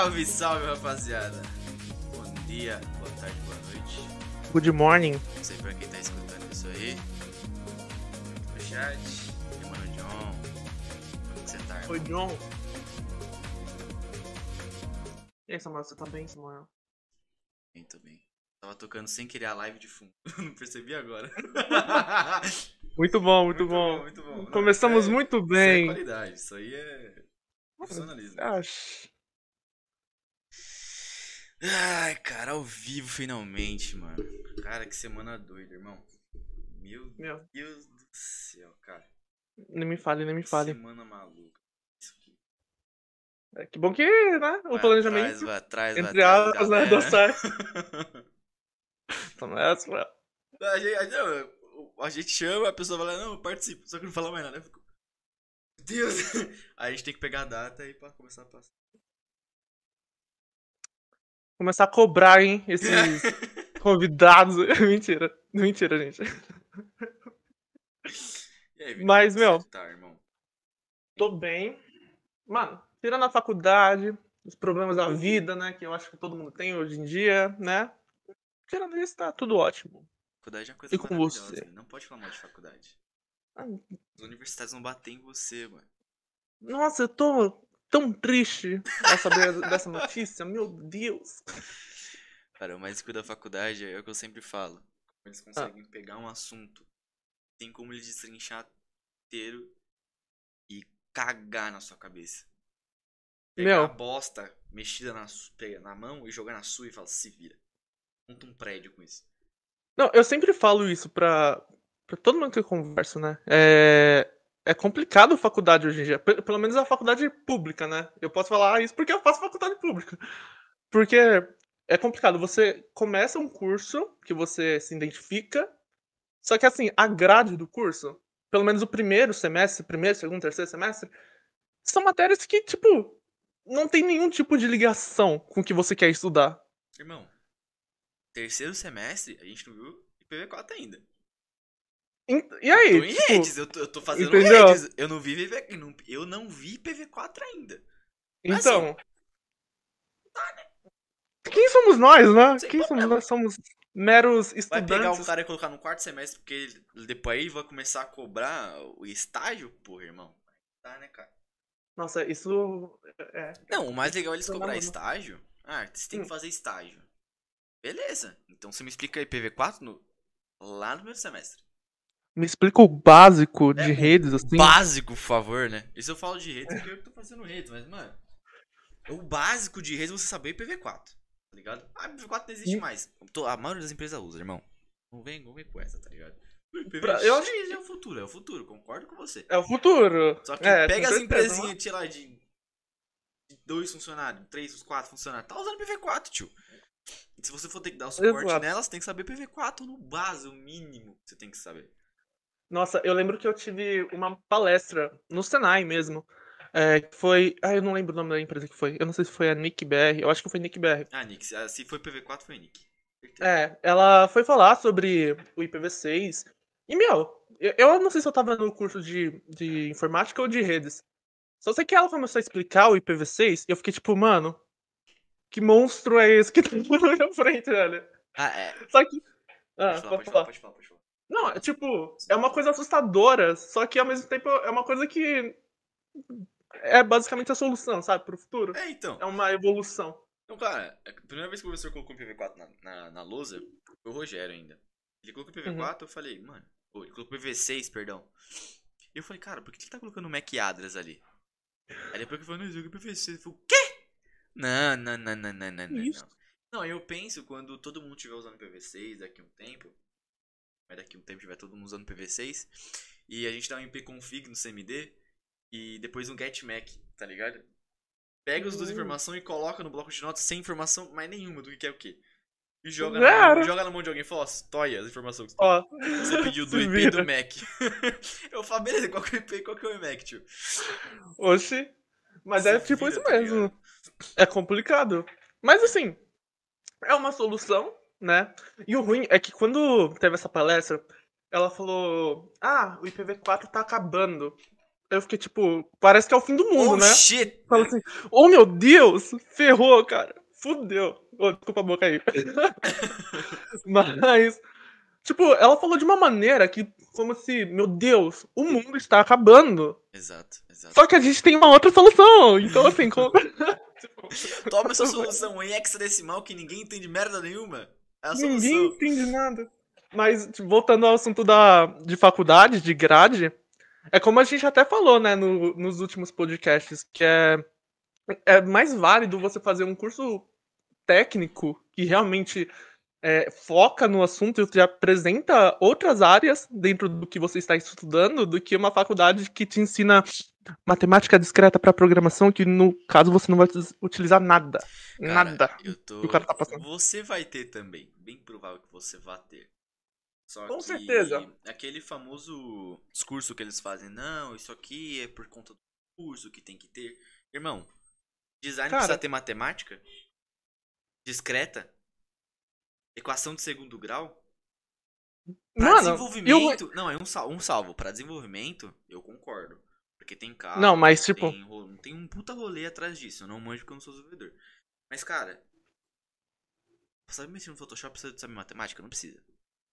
Salve, salve, rapaziada. Bom dia, boa tarde, boa noite. Good morning. Não sei pra quem tá escutando isso aí. No chat. E mano, John. Como que você tá? Oi, John. E aí, Samuel, você tá bem, Samuel? Bem, tô bem. Tava tocando sem querer a live de fundo. Não percebi agora. Muito bom, muito, bom. muito bom. Começamos é- muito Isso é bem. qualidade, isso aí é profissionalismo. Acho. Ai, cara, ao vivo finalmente, mano. Cara, que semana doida, irmão. Meu Meu, Deus do céu, cara. nem me fale, nem me Que fale. Semana maluca. Isso aqui. É, que bom que, né, o Vai planejamento, atrás, vai atrás, entre aspas, né, deu certo. Samuel, Samuel. a, gente, a, não, a gente chama, a pessoa fala, não, eu participo, só que não fala mais nada. Eu fico, Meu Deus! Aí a gente tem que pegar a data aí pra começar a passar. Começar a cobrar, hein, esses convidados. mentira, mentira, gente. E aí, Mas, meu- tá? Tô bem. Mano, tirando a faculdade, os problemas da vida, né, que eu acho que todo mundo tem hoje em dia, né. Tirando isso, tá tudo ótimo. Faculdade é uma coisa E com você? velho. Não pode falar mal de faculdade. Ah, Os universitários vão bater em você, mano. Nossa, eu tô tão triste ao saber dessa notícia. Meu Deus. Cara, o mais cool da faculdade é o que eu sempre falo. Eles Ah. conseguem pegar um assunto, tem como eles destrinchar inteiro e cagar na sua cabeça. Pegar Meu. a bosta mexida na, na mão e jogar na sua e fala, se vira. Monta um prédio com isso. Não, eu sempre falo isso pra, pra todo mundo que eu converso, né? É, é complicado a faculdade hoje em dia. Pe- Pelo menos a faculdade pública, né? Eu posso falar isso porque eu faço faculdade pública. Porque é complicado. Você começa um curso que você se identifica, só que assim, a grade do curso, pelo menos o primeiro semestre, primeiro, segundo, terceiro semestre, são matérias que, tipo, não tem nenhum tipo de ligação com o que você quer estudar. Irmão, terceiro semestre, a gente não viu IPv4 ainda. E aí? tô em tipo, redes, eu tô, eu tô fazendo entendeu? redes. Eu não vi PV, eu não- eu não vi PV4 ainda. Mas, Então. Quem somos nós, né? Sem Quem somos nós? Somos meros Vai pegar um estudantes. cara e colocar no quarto semestre, porque ele- depois aí vai começar a cobrar o estágio, porra, irmão. Tá, né, cara? Nossa, isso. É. Não, o mais legal é eles Não, cobrar não. estágio. Ah, você tem que Hum. fazer estágio. Beleza. Então você me explica aí PV4 no, lá no primeiro semestre. Me explica o básico de É, o redes, assim. Básico, por favor, né? Isso eu falo de redes porque eu tô fazendo redes, mas, mano. O básico de redes é você saber PV4. Tá ligado? Ah, PV4 não existe Hum. mais. A maioria das empresas usa, irmão. Não vem, não vem com essa, tá ligado? Pra- eu acho- PVX é o futuro, é o futuro, concordo com você. É o futuro. Só que É, pega as certeza, empresinhas, sei lá, de, de dois funcionários, três, quatro funcionários, tá usando PV4, tio. E se você for ter que dar o suporte Exato. nelas, tem que saber PV4 no base, o mínimo que você tem que saber. Nossa, eu lembro que eu tive uma palestra no Senai mesmo. É, foi. Ah, eu não lembro o nome da empresa que foi. Eu não sei se foi a Nick BR. Eu acho que foi Nick BR. Ah, Nick, se- se foi PV4, foi Nick. É, ela foi falar sobre o IPv6. E, meu, eu, eu não sei se eu tava no curso de, de informática ou de redes. Só sei que ela começou a explicar o IPv6 e eu fiquei tipo, mano, que monstro é esse que tá na minha frente, velho? Ah, é. Só que. Ah, Pode falar, pode falar, pode falar, pode falar. Não, é tipo, é uma coisa assustadora, só que ao mesmo tempo é uma coisa que é basicamente a solução, sabe, pro futuro. É, então. É uma evolução. Então, cara, a primeira vez que o professor colocou o PV4 na, na, na lousa, foi o Rogério ainda. Ele colocou o PV4, eu falei, mano. Ou ele colocou o PV6, perdão. E eu falei, cara, por que ele tá colocando o Mac Adras ali? Aí depois que eu falei, não, joga PV6. Ele falou, o quê? Não, não, não, não, não, não, não. Não, eu penso quando todo mundo estiver usando PV6 daqui a um tempo. Mas daqui a um tempo tiver todo mundo usando PV6. E a gente dá um ipconfig no CMD. E depois um getMac, tá ligado? Pega as duas Hum. informações e coloca no bloco de notas sem informação mais nenhuma do que é o quê. E joga, na, mão, joga na mão de alguém e fala, ó, toia as informações que Ó, você pediu do IP vira. do Mac. eu falo, beleza, qual que é o IP e qual que é o Mac, tio? Oxi. Mas Se é tipo vira, isso tá mesmo. ligado? É complicado. Mas assim, é uma solução, né? E o ruim é que quando teve essa palestra, ela falou: Ah, o IPv4 tá acabando. Eu fiquei tipo, parece que é o fim do mundo, oh, né? shit! Fala assim, oh meu Deus, ferrou, cara. Fudeu. Oh, desculpa a boca aí. Mas, tipo, ela falou de uma maneira que, como se, meu Deus, o mundo está acabando. Exato, exato. Só que a gente tem uma outra solução. Então, assim, como. tipo, Toma essa solução em hexadecimal que ninguém entende merda nenhuma. É Ninguém entende nada. Mas, tipo, voltando ao assunto da, de faculdade, de grade, é como a gente até falou, né, no- nos últimos podcasts, que é, é mais válido você fazer um curso técnico que realmente é, foca no assunto e te apresenta outras áreas dentro do que você está estudando do que uma faculdade que te ensina matemática discreta para programação, que no caso você não vai utilizar nada. Cara, nada. Eu tô... que o cara tá passando. Você vai ter também. Bem provável que você vá ter. Só Com que certeza. aquele famoso discurso que eles fazem, não, isso aqui é por conta do curso que tem que ter. Irmão, design Cara. precisa ter matemática? Discreta? Equação de segundo grau? Pra Mano, desenvolvimento. Não, é um, sal... um salvo. Pra desenvolvimento, eu concordo. Porque tem carro. Não, mas tipo, Tem, tem um puta rolê atrás disso. Eu não manjo porque eu não sou desenvolvedor. Mas, cara. Sabe mexer no Photoshop precisa de saber matemática? Não precisa.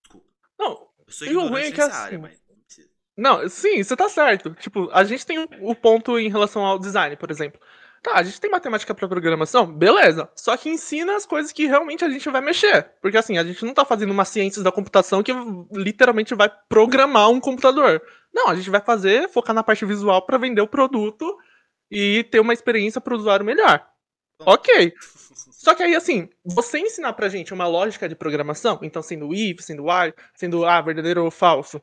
Desculpa. não, Eu sou ignorante é nessa assim, área, mas não precisa. Não, sim, você tá certo. Tipo, a gente tem o ponto em relação ao design, por exemplo. Tá, a gente tem matemática pra programação, beleza. Só que ensina as coisas que realmente a gente vai mexer. Porque assim, a gente não tá fazendo uma ciências da computação que literalmente vai programar um computador. Não, a gente vai fazer, focar na parte visual pra vender o produto e ter uma experiência pro usuário melhor. Ok. Só que aí, assim, você ensinar pra gente uma lógica de programação, então sendo if, sendo while, sendo ah, verdadeiro ou falso,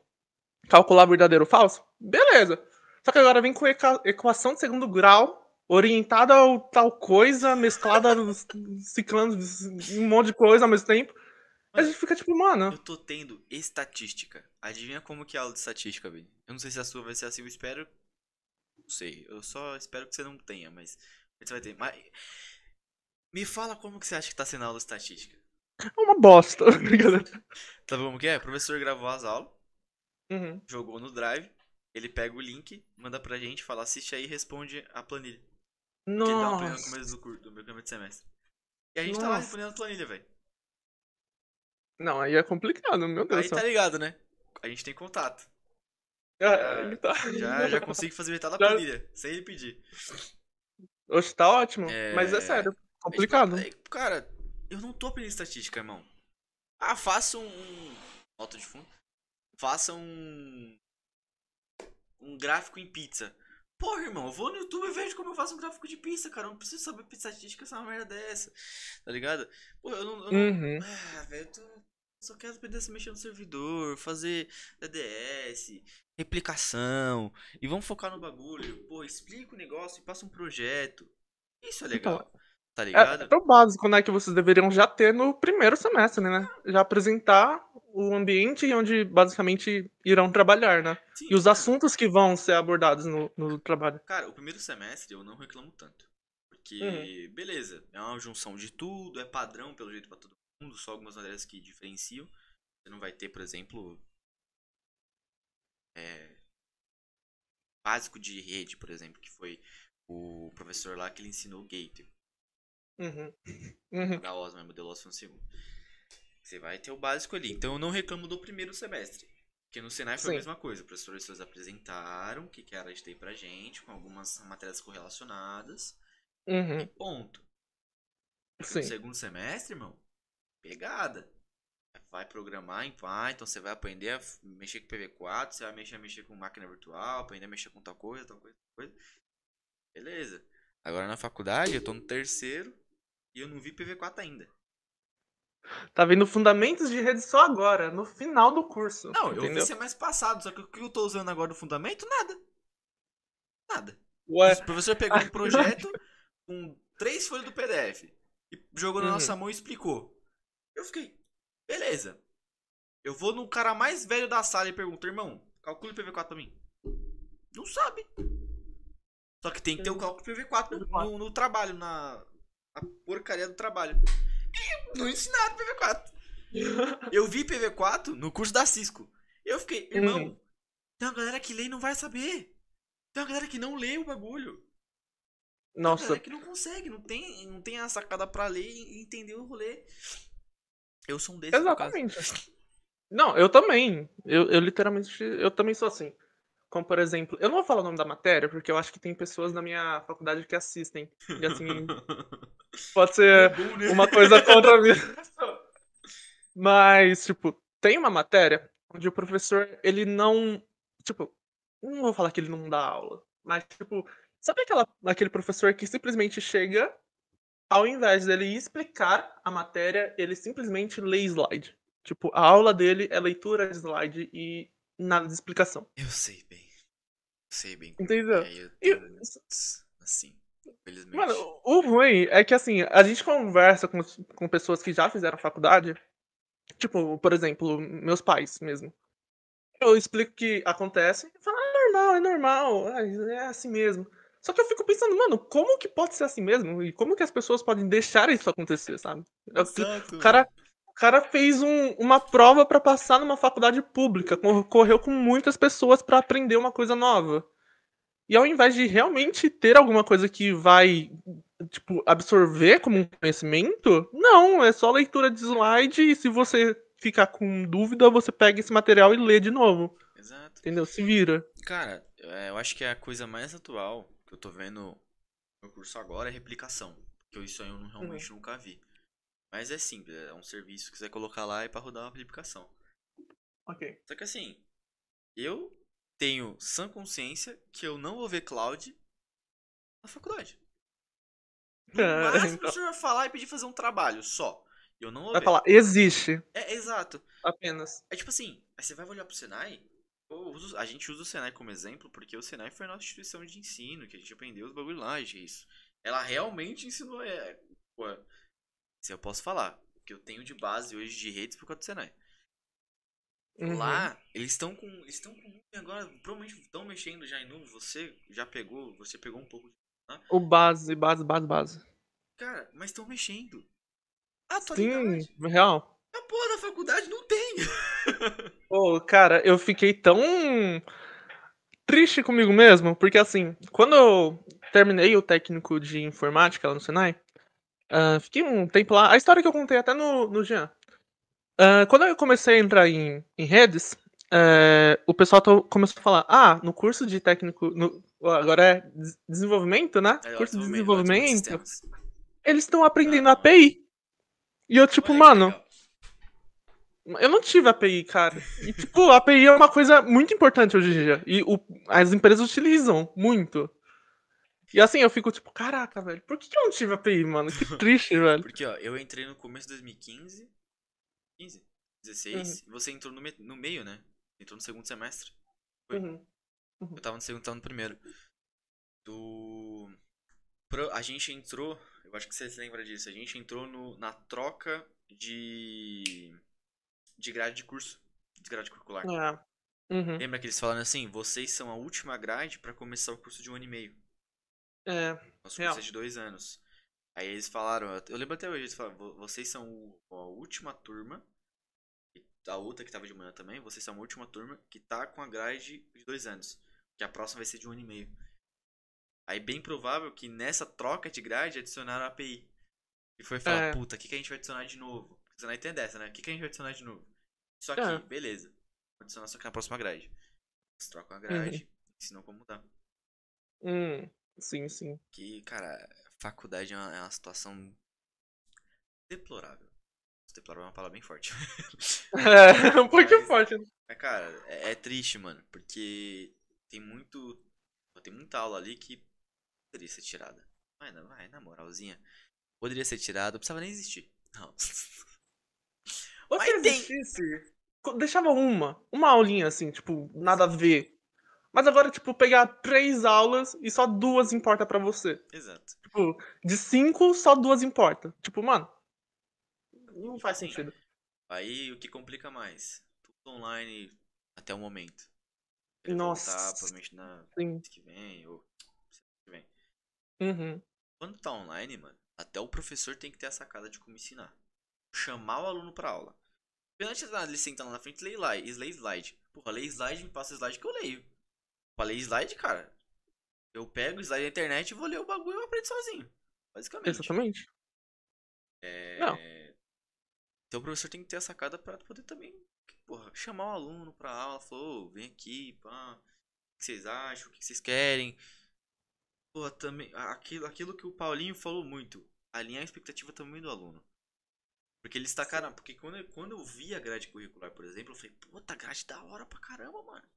calcular verdadeiro ou falso, beleza. Só que agora vem com equa- equação de segundo grau, orientada a tal coisa, mesclada, ciclando um monte de coisa ao mesmo tempo. A Mano, gente fica tipo, mano, Eu tô tendo estatística. Adivinha como que é a aula de estatística, velho? Eu não sei se a sua vai ser assim, eu espero. Não sei. Eu só espero que você não tenha, mas. Você vai ter. Mas. Me fala como que você acha que tá sendo a aula de estatística. é uma bosta. Sabe como que é? O professor gravou as aulas, Uhum. jogou no drive, ele pega o link, manda pra gente, fala, assiste aí e responde a planilha. Que ele dá uma planilha no Nossa. começo do, curso, do meu de semestre. E a gente tá lá Nossa. respondendo a planilha, velho. Não, aí é complicado, meu Deus Aí tá ligado, né? A gente tem contato. É, ele tá- Já, já consigo fazer metade da Já- planilha, sem ele pedir. Hoje tá ótimo, É. mas é sério, complicado. aí, cara, eu não tô aprendendo estatística, irmão. Ah, faça um. um- Nota de fundo. Faça um. Um gráfico em pizza. Porra, irmão, eu vou no YouTube e vejo como eu faço um gráfico de pizza, cara. Eu não preciso saber estatística essa merda dessa. Tá ligado? Pô, eu não. eu não- Uhum. Ah, velho, eu tô. eu Só quero aprender a se mexer no servidor, fazer DDS, replicação. E vamos focar no bagulho. Pô, explica o negócio e passa um projeto. Isso é legal. Tá É, ligado? é o básico, né, que vocês deveriam já ter no primeiro semestre, né? Já apresentar o ambiente onde basicamente irão trabalhar, né? Sim, E os assuntos que vão ser abordados no, no trabalho. Cara, o primeiro semestre eu não reclamo tanto. Porque, Uhum. beleza, é uma junção de tudo, é padrão pelo jeito pra todo mundo, só algumas matérias que diferenciam. Você não vai ter, por exemplo, é, básico de rede, por exemplo, que foi o professor lá que ele ensinou o Gateway. Uhum. Uhum. da OSMA, modelo OSMA segundo. Você vai ter o básico ali. Então eu não reclamo do primeiro semestre. Porque no Senai foi Sim. a mesma coisa. Os professores apresentaram o que, que era de TI pra gente, com algumas matérias correlacionadas. E Uhum. ponto. No segundo semestre, irmão, pegada. Vai programar em Python, você vai aprender a mexer com PV4, você vai mexer, mexer com máquina virtual, aprender a mexer com tal coisa, tal coisa, tal coisa. Beleza. Agora na faculdade, eu tô no terceiro e eu não vi PV4 ainda. Tá vendo fundamentos de rede só agora, no final do curso. Não, eu entendeu? vi semestre passado, só que o que eu tô usando agora no fundamento, nada. Nada. Ué, O professor pegou um projeto com três folhas do PDF e jogou na Uhum. nossa mão e explicou. Eu fiquei, beleza. Eu vou no cara mais velho da sala e pergunto, irmão, calcule PV4 pra mim. Não sabe. Só que tem que ter o cálculo PV4 no, no- no trabalho, na, na porcaria do trabalho. E não ensinaram PV4. Eu vi PV4 no curso da Cisco. Eu fiquei, irmão, Uhum. tem uma galera que lê e não vai saber. Tem uma galera que não lê o bagulho. Tem uma Nossa, galera que não consegue, não tem, não tem a sacada pra ler e entender o rolê. Eu sou um desses, exatamente. Não, eu também. Eu, eu literalmente, eu também sou assim. Como, por exemplo, eu não vou falar o nome da matéria, porque eu acho que tem pessoas na minha faculdade que assistem. E assim, pode ser Bom, né? uma coisa contra mim. Mas, tipo, tem uma matéria onde o professor, ele não. Tipo, não vou falar que ele não dá aula, mas, tipo, sabe aquela, aquele professor que simplesmente chega, ao invés dele explicar a matéria, ele simplesmente lê slide. Tipo, a aula dele é leitura de slide e nada de explicação. Eu sei bem. Eu sei bem. Entendeu? É, eu E- muitos, assim, infelizmente. Mano, o ruim é que assim, a gente conversa com, com pessoas que já fizeram faculdade. Tipo, por exemplo, meus pais mesmo. Eu explico o que acontece e falo, ah, é normal, é normal, ah, é assim mesmo. Só que eu fico pensando, mano, como que pode ser assim mesmo? E como que as pessoas podem deixar isso acontecer, sabe? Eu- Exato. O cara, cara fez um- uma prova pra passar numa faculdade pública, cor- correu com muitas pessoas pra aprender uma coisa nova. E ao invés de realmente ter alguma coisa que vai, tipo, absorver como um conhecimento, não, é só leitura de slide e se você ficar com dúvida, você pega esse material e lê de novo. Exato. Entendeu? Se vira. Cara, é, eu acho que a coisa mais atual que eu tô vendo no meu curso agora é replicação. Porque isso aí eu não- realmente Uhum. nunca vi. Mas é simples, é um serviço que você vai colocar lá e pra rodar uma replicação. Ok. Só que assim, eu tenho sã consciência que eu não vou ver cloud na faculdade. No É, máximo, o então. professor vai falar e pedir fazer um trabalho só. Eu não vou Vai ver. falar, existe. É, exato. Apenas. É tipo assim, aí você vai olhar pro Senai, uso- a gente usa o Senai como exemplo porque o Senai foi a nossa instituição de ensino, que a gente aprendeu os bagulho lá, isso. Ela realmente ensinou, é, se eu posso falar, que eu tenho de base hoje de redes por causa do Senai. Uhum. Lá, eles estão com, eles estão com agora, provavelmente estão mexendo já em nuvem, você já pegou, você pegou um pouco, O base, base, base, base. cara, mas estão mexendo. Sim, Atualidade, real. a porra da faculdade não tem. Pô, cara, eu fiquei tão triste comigo mesmo, porque assim, quando eu terminei o técnico de informática lá no Senai, ah, fiquei um tempo lá. A história que eu contei até no, no Jean. Ah, quando eu comecei a entrar em, em redes, eh, o pessoal to- começou a falar: ah, no curso de técnico. no- agora é des- desenvolvimento, né? É, curso de desenvolvimento. Eles estão aprendendo Ah. API. E eu, tipo, Olha mano. Eu não tive API, cara. E, tipo, a API é uma coisa muito importante hoje em dia. E o- as empresas utilizam muito. E assim, eu fico tipo, caraca, velho, por que que eu não tive API, mano? Que triste, velho. Porque, ó, eu entrei no começo de 2015. 15? 16. E você entrou no, me- no meio, né? Entrou no segundo semestre. Foi. Uhum. Eu tava no segundo, tava no primeiro. Do. Pro- A gente entrou. Eu acho que você se lembra disso. A gente entrou no... na troca de. de grade de curso. De grade curricular. É. Uhum. Lembra que eles falaram assim? Vocês são a última grade pra começar o curso de um ano e meio. É. Nosso curso é de dois anos. Aí eles falaram, eu lembro até hoje, eles falaram, "Vo- vocês são a última turma, a outra que tava de manhã também, vocês são a última turma que tá com a grade de dois anos. Que a próxima vai ser de um ano e meio. Aí bem provável que nessa troca de grade adicionaram a API. E foi falar, É. puta, o que, que a gente vai adicionar de novo? Você não entende dessa, né? O que, que a gente vai adicionar de novo? Isso aqui, É. beleza. Vou adicionar só que na próxima grade. Eles trocam a grade, Uhum. ensinam como mudar. Hum. Sim, sim. Que, cara, faculdade é uma, é uma situação deplorável. Deplorável é uma palavra bem forte. É, um pouquinho Mas- forte. né? Mas, cara, é, é triste, mano. Porque tem muito. Tem muita aula ali que poderia ser tirada. Vai, na- vai, na moralzinha. Poderia ser tirada, não precisava nem existir. Não. Ou se tem- existisse, co- deixava uma. Uma aulinha assim, tipo, nada a ver. Mas agora, tipo, pegar três aulas e só duas importa pra você. Exato. Tipo, de cinco, só duas importa. Tipo, mano. Não faz sentido. Aí o que complica mais? Tudo online até o momento. Quero Nossa. Voltar, provavelmente na Sim. que vem, ou. que vem. Uhum. Quando tá online, mano, até o professor tem que ter a sacada de como ensinar. Chamar o aluno pra aula. Antes de ele sentar lá na frente, slide. Lê slide. Porra, lê slide, me passa slide que eu leio. Pra ler slide, cara, Eu pego o slide da internet, vou ler o bagulho e eu aprendo sozinho. Basicamente. Exatamente. É... Não. Então o professor tem que ter a sacada pra poder também, porra, chamar o aluno pra aula, falou, "Ô, vem aqui, pá, o que vocês acham, o que vocês querem. Porra, também, aquilo, aquilo que o Paulinho falou muito, alinhar a expectativa também do aluno. Porque eles tacaram, porque quando, eu- quando eu vi a grade curricular, por exemplo, eu falei, puta, grade da hora pra caramba, mano.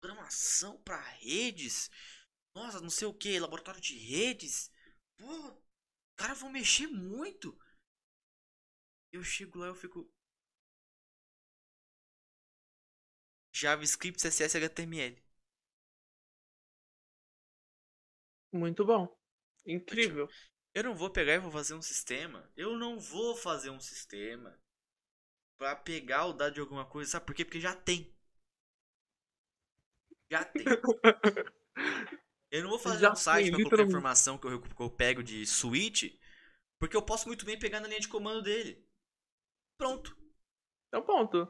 Programação pra redes, nossa, não sei o que, laboratório de redes. Pô, os caras vão mexer muito. Eu chego lá eu fico. JavaScript, CSS, HTML. Muito bom. Incrível. Eu não vou pegar e vou fazer um sistema. Eu não vou fazer um sistema pra pegar o dado de alguma coisa. Sabe por quê? Porque já tem. Já tem. Eu não vou fazer Já um site tem, pra qualquer literalmente. informação que eu, que eu pego de switch. Porque eu posso muito bem pegar na linha de comando dele. Pronto. É um ponto.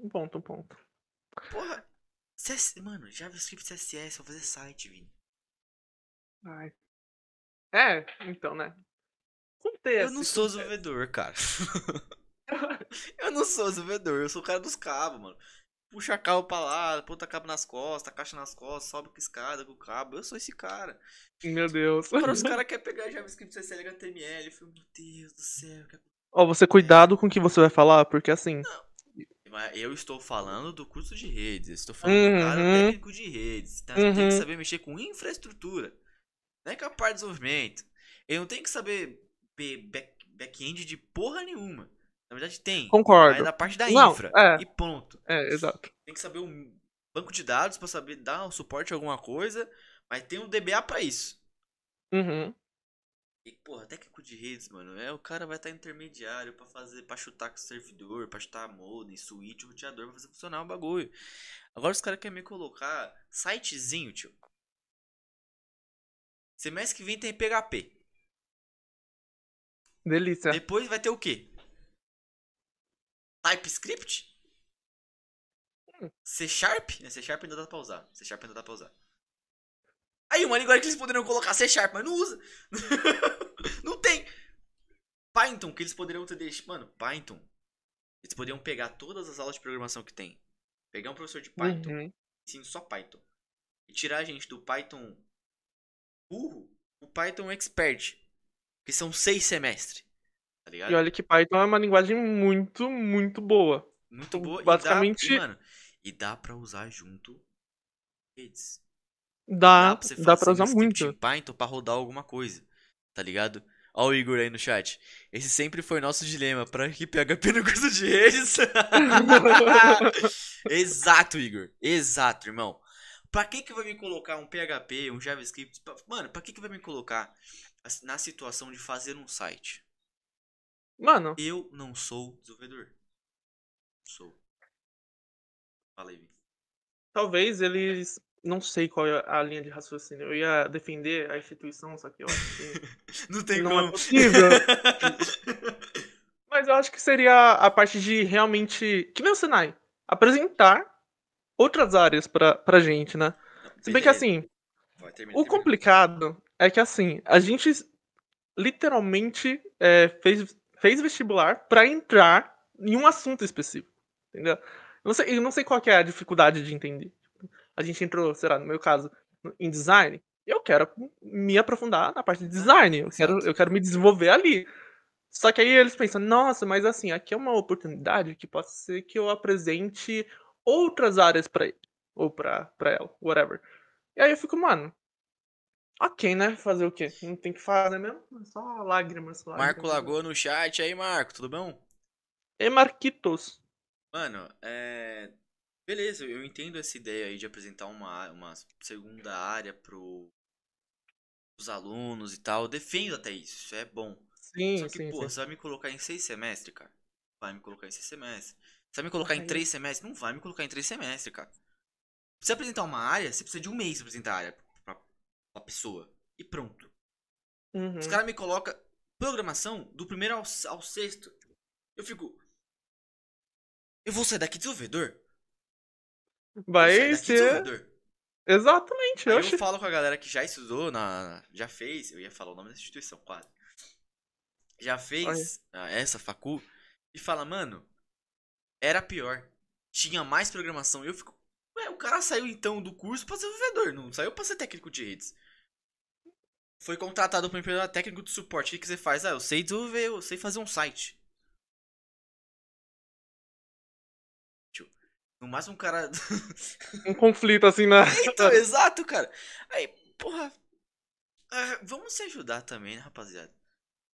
Um ponto, um ponto. Porra. CS... Mano, JavaScript CSS, vou fazer site, Vini. Ai. É, então, né? Acontece. Eu não sou desenvolvedor, cara. eu não sou desenvolvedor, eu sou o cara dos cabos, mano. Puxa cabo pra lá, ponta cabo nas costas, caixa nas costas, sobe com escada com o cabo. Eu sou esse cara. Meu Deus. Agora os caras querem pegar JavaScript, CSS, HTML. Eu falei, meu Deus do céu. que- Ó, você cuidado com o que você vai falar, porque assim. Mas eu estou falando do curso de redes, eu estou falando do cara Uhum. técnico de redes. Tem Uhum. que saber mexer com infraestrutura. Não é com a parte de desenvolvimento. Ele não tem que saber be- back- back-end de porra nenhuma. Na verdade tem. Concordo. Mas é da parte da Não, infra. é. E ponto. É, exato. Tem que saber um banco de dados pra saber dar um suporte a alguma coisa. Mas tem um DBA pra isso. Uhum. E, porra, técnico de redes, mano, é o cara vai estar intermediário pra fazer, para chutar com o servidor, pra chutar modem, switch, roteador, pra fazer funcionar o bagulho. Agora os caras querem me colocar sitezinho, tio. Semestre que vem tem PHP. Delícia. Depois vai ter o quê? TypeScript? C Sharp? C Sharp ainda dá pra usar. C Sharp ainda dá pra usar. Aí, uma linguagem que eles poderiam colocar C Sharp, mas não usa. não tem. Python, que eles poderiam ter deixado. Mano, Python. Eles poderiam pegar todas as aulas de programação que tem. Pegar um professor de Python, Uhum. ensino só Python. E tirar a gente do Python burro, o Python expert. Que são seis semestres. Tá ligado? E olha que Python é uma linguagem muito, muito boa. Muito boa. basicamente- E dá, e, mano, e dá pra usar junto redes. Dá, você dá pra um usar script muito. em Python pra rodar alguma coisa. Tá ligado? Ó o Igor aí no chat. Esse sempre foi nosso dilema. Pra que PHP no curso de redes? Exato, Igor. Exato, irmão. Pra que que vai me colocar um PHP, um JavaScript? Pra- Mano, pra que que vai me colocar na situação de fazer um site? Mano, Eu não sou desenvolvedor. Sou. Fala aí, Vini. talvez eles. Não sei qual é a linha de raciocínio. Eu ia defender a instituição, só que eu acho que. Não tem Não como. é possível. Mas eu acho que seria a parte de realmente. Que nem o Senai. Apresentar outras áreas pra, pra gente, né? Se bem que assim, Vai, termina, o termina. complicado é que assim, a gente literalmente é, fez, fez vestibular pra entrar em um assunto específico. Entendeu? Eu não sei, eu não sei qual que é a dificuldade de entender. A gente entrou, sei lá, no meu caso, em design. Eu quero me aprofundar na parte de design. Eu quero, eu quero me desenvolver ali. Só que aí eles pensam, nossa, mas assim, aqui é uma oportunidade que pode ser que eu apresente outras áreas pra ele. Ou pra, pra ela, whatever. E aí eu fico, mano. Ok, né? Fazer o quê? Não tem que fazer mesmo? É Só lágrimas. lágrimas. Marco Lagoa no chat aí, Marco, tudo bom? E Marquitos. Mano, é. Beleza, eu entendo essa ideia aí de apresentar uma, uma segunda área pro os alunos e tal. Eu defendo até isso, isso é bom. Sim, Só que, sim, pô, sim. você vai me colocar em seis semestres, cara. Vai me colocar em seis semestres. Você vai me colocar em três semestres? Não vai me colocar em três semestres, cara. Pra você apresentar uma área, você precisa de um mês pra apresentar a área pra pessoa. E pronto. Uhum. Os caras me colocam programação do primeiro ao, ao sexto. Eu fico. Eu vou sair daqui desenvolvedor? Vai ser. desenvolvedor? Exatamente, Aí eu falo com a galera que já estudou, na, já fez, eu ia falar o nome da instituição, quase. Já fez ah, essa facu e fala, mano, era pior. Tinha mais programação. Eu fico, cara saiu então do curso pra ser desenvolvedor, não saiu pra ser técnico de redes. Foi contratado pra empresa técnico de suporte. O que, você faz? Ah, eu sei desenvolver, eu sei fazer um site. No máximo um cara. Um conflito assim na. então, exato, cara. Aí, porra. ah, vamos se ajudar também, né, rapaziada?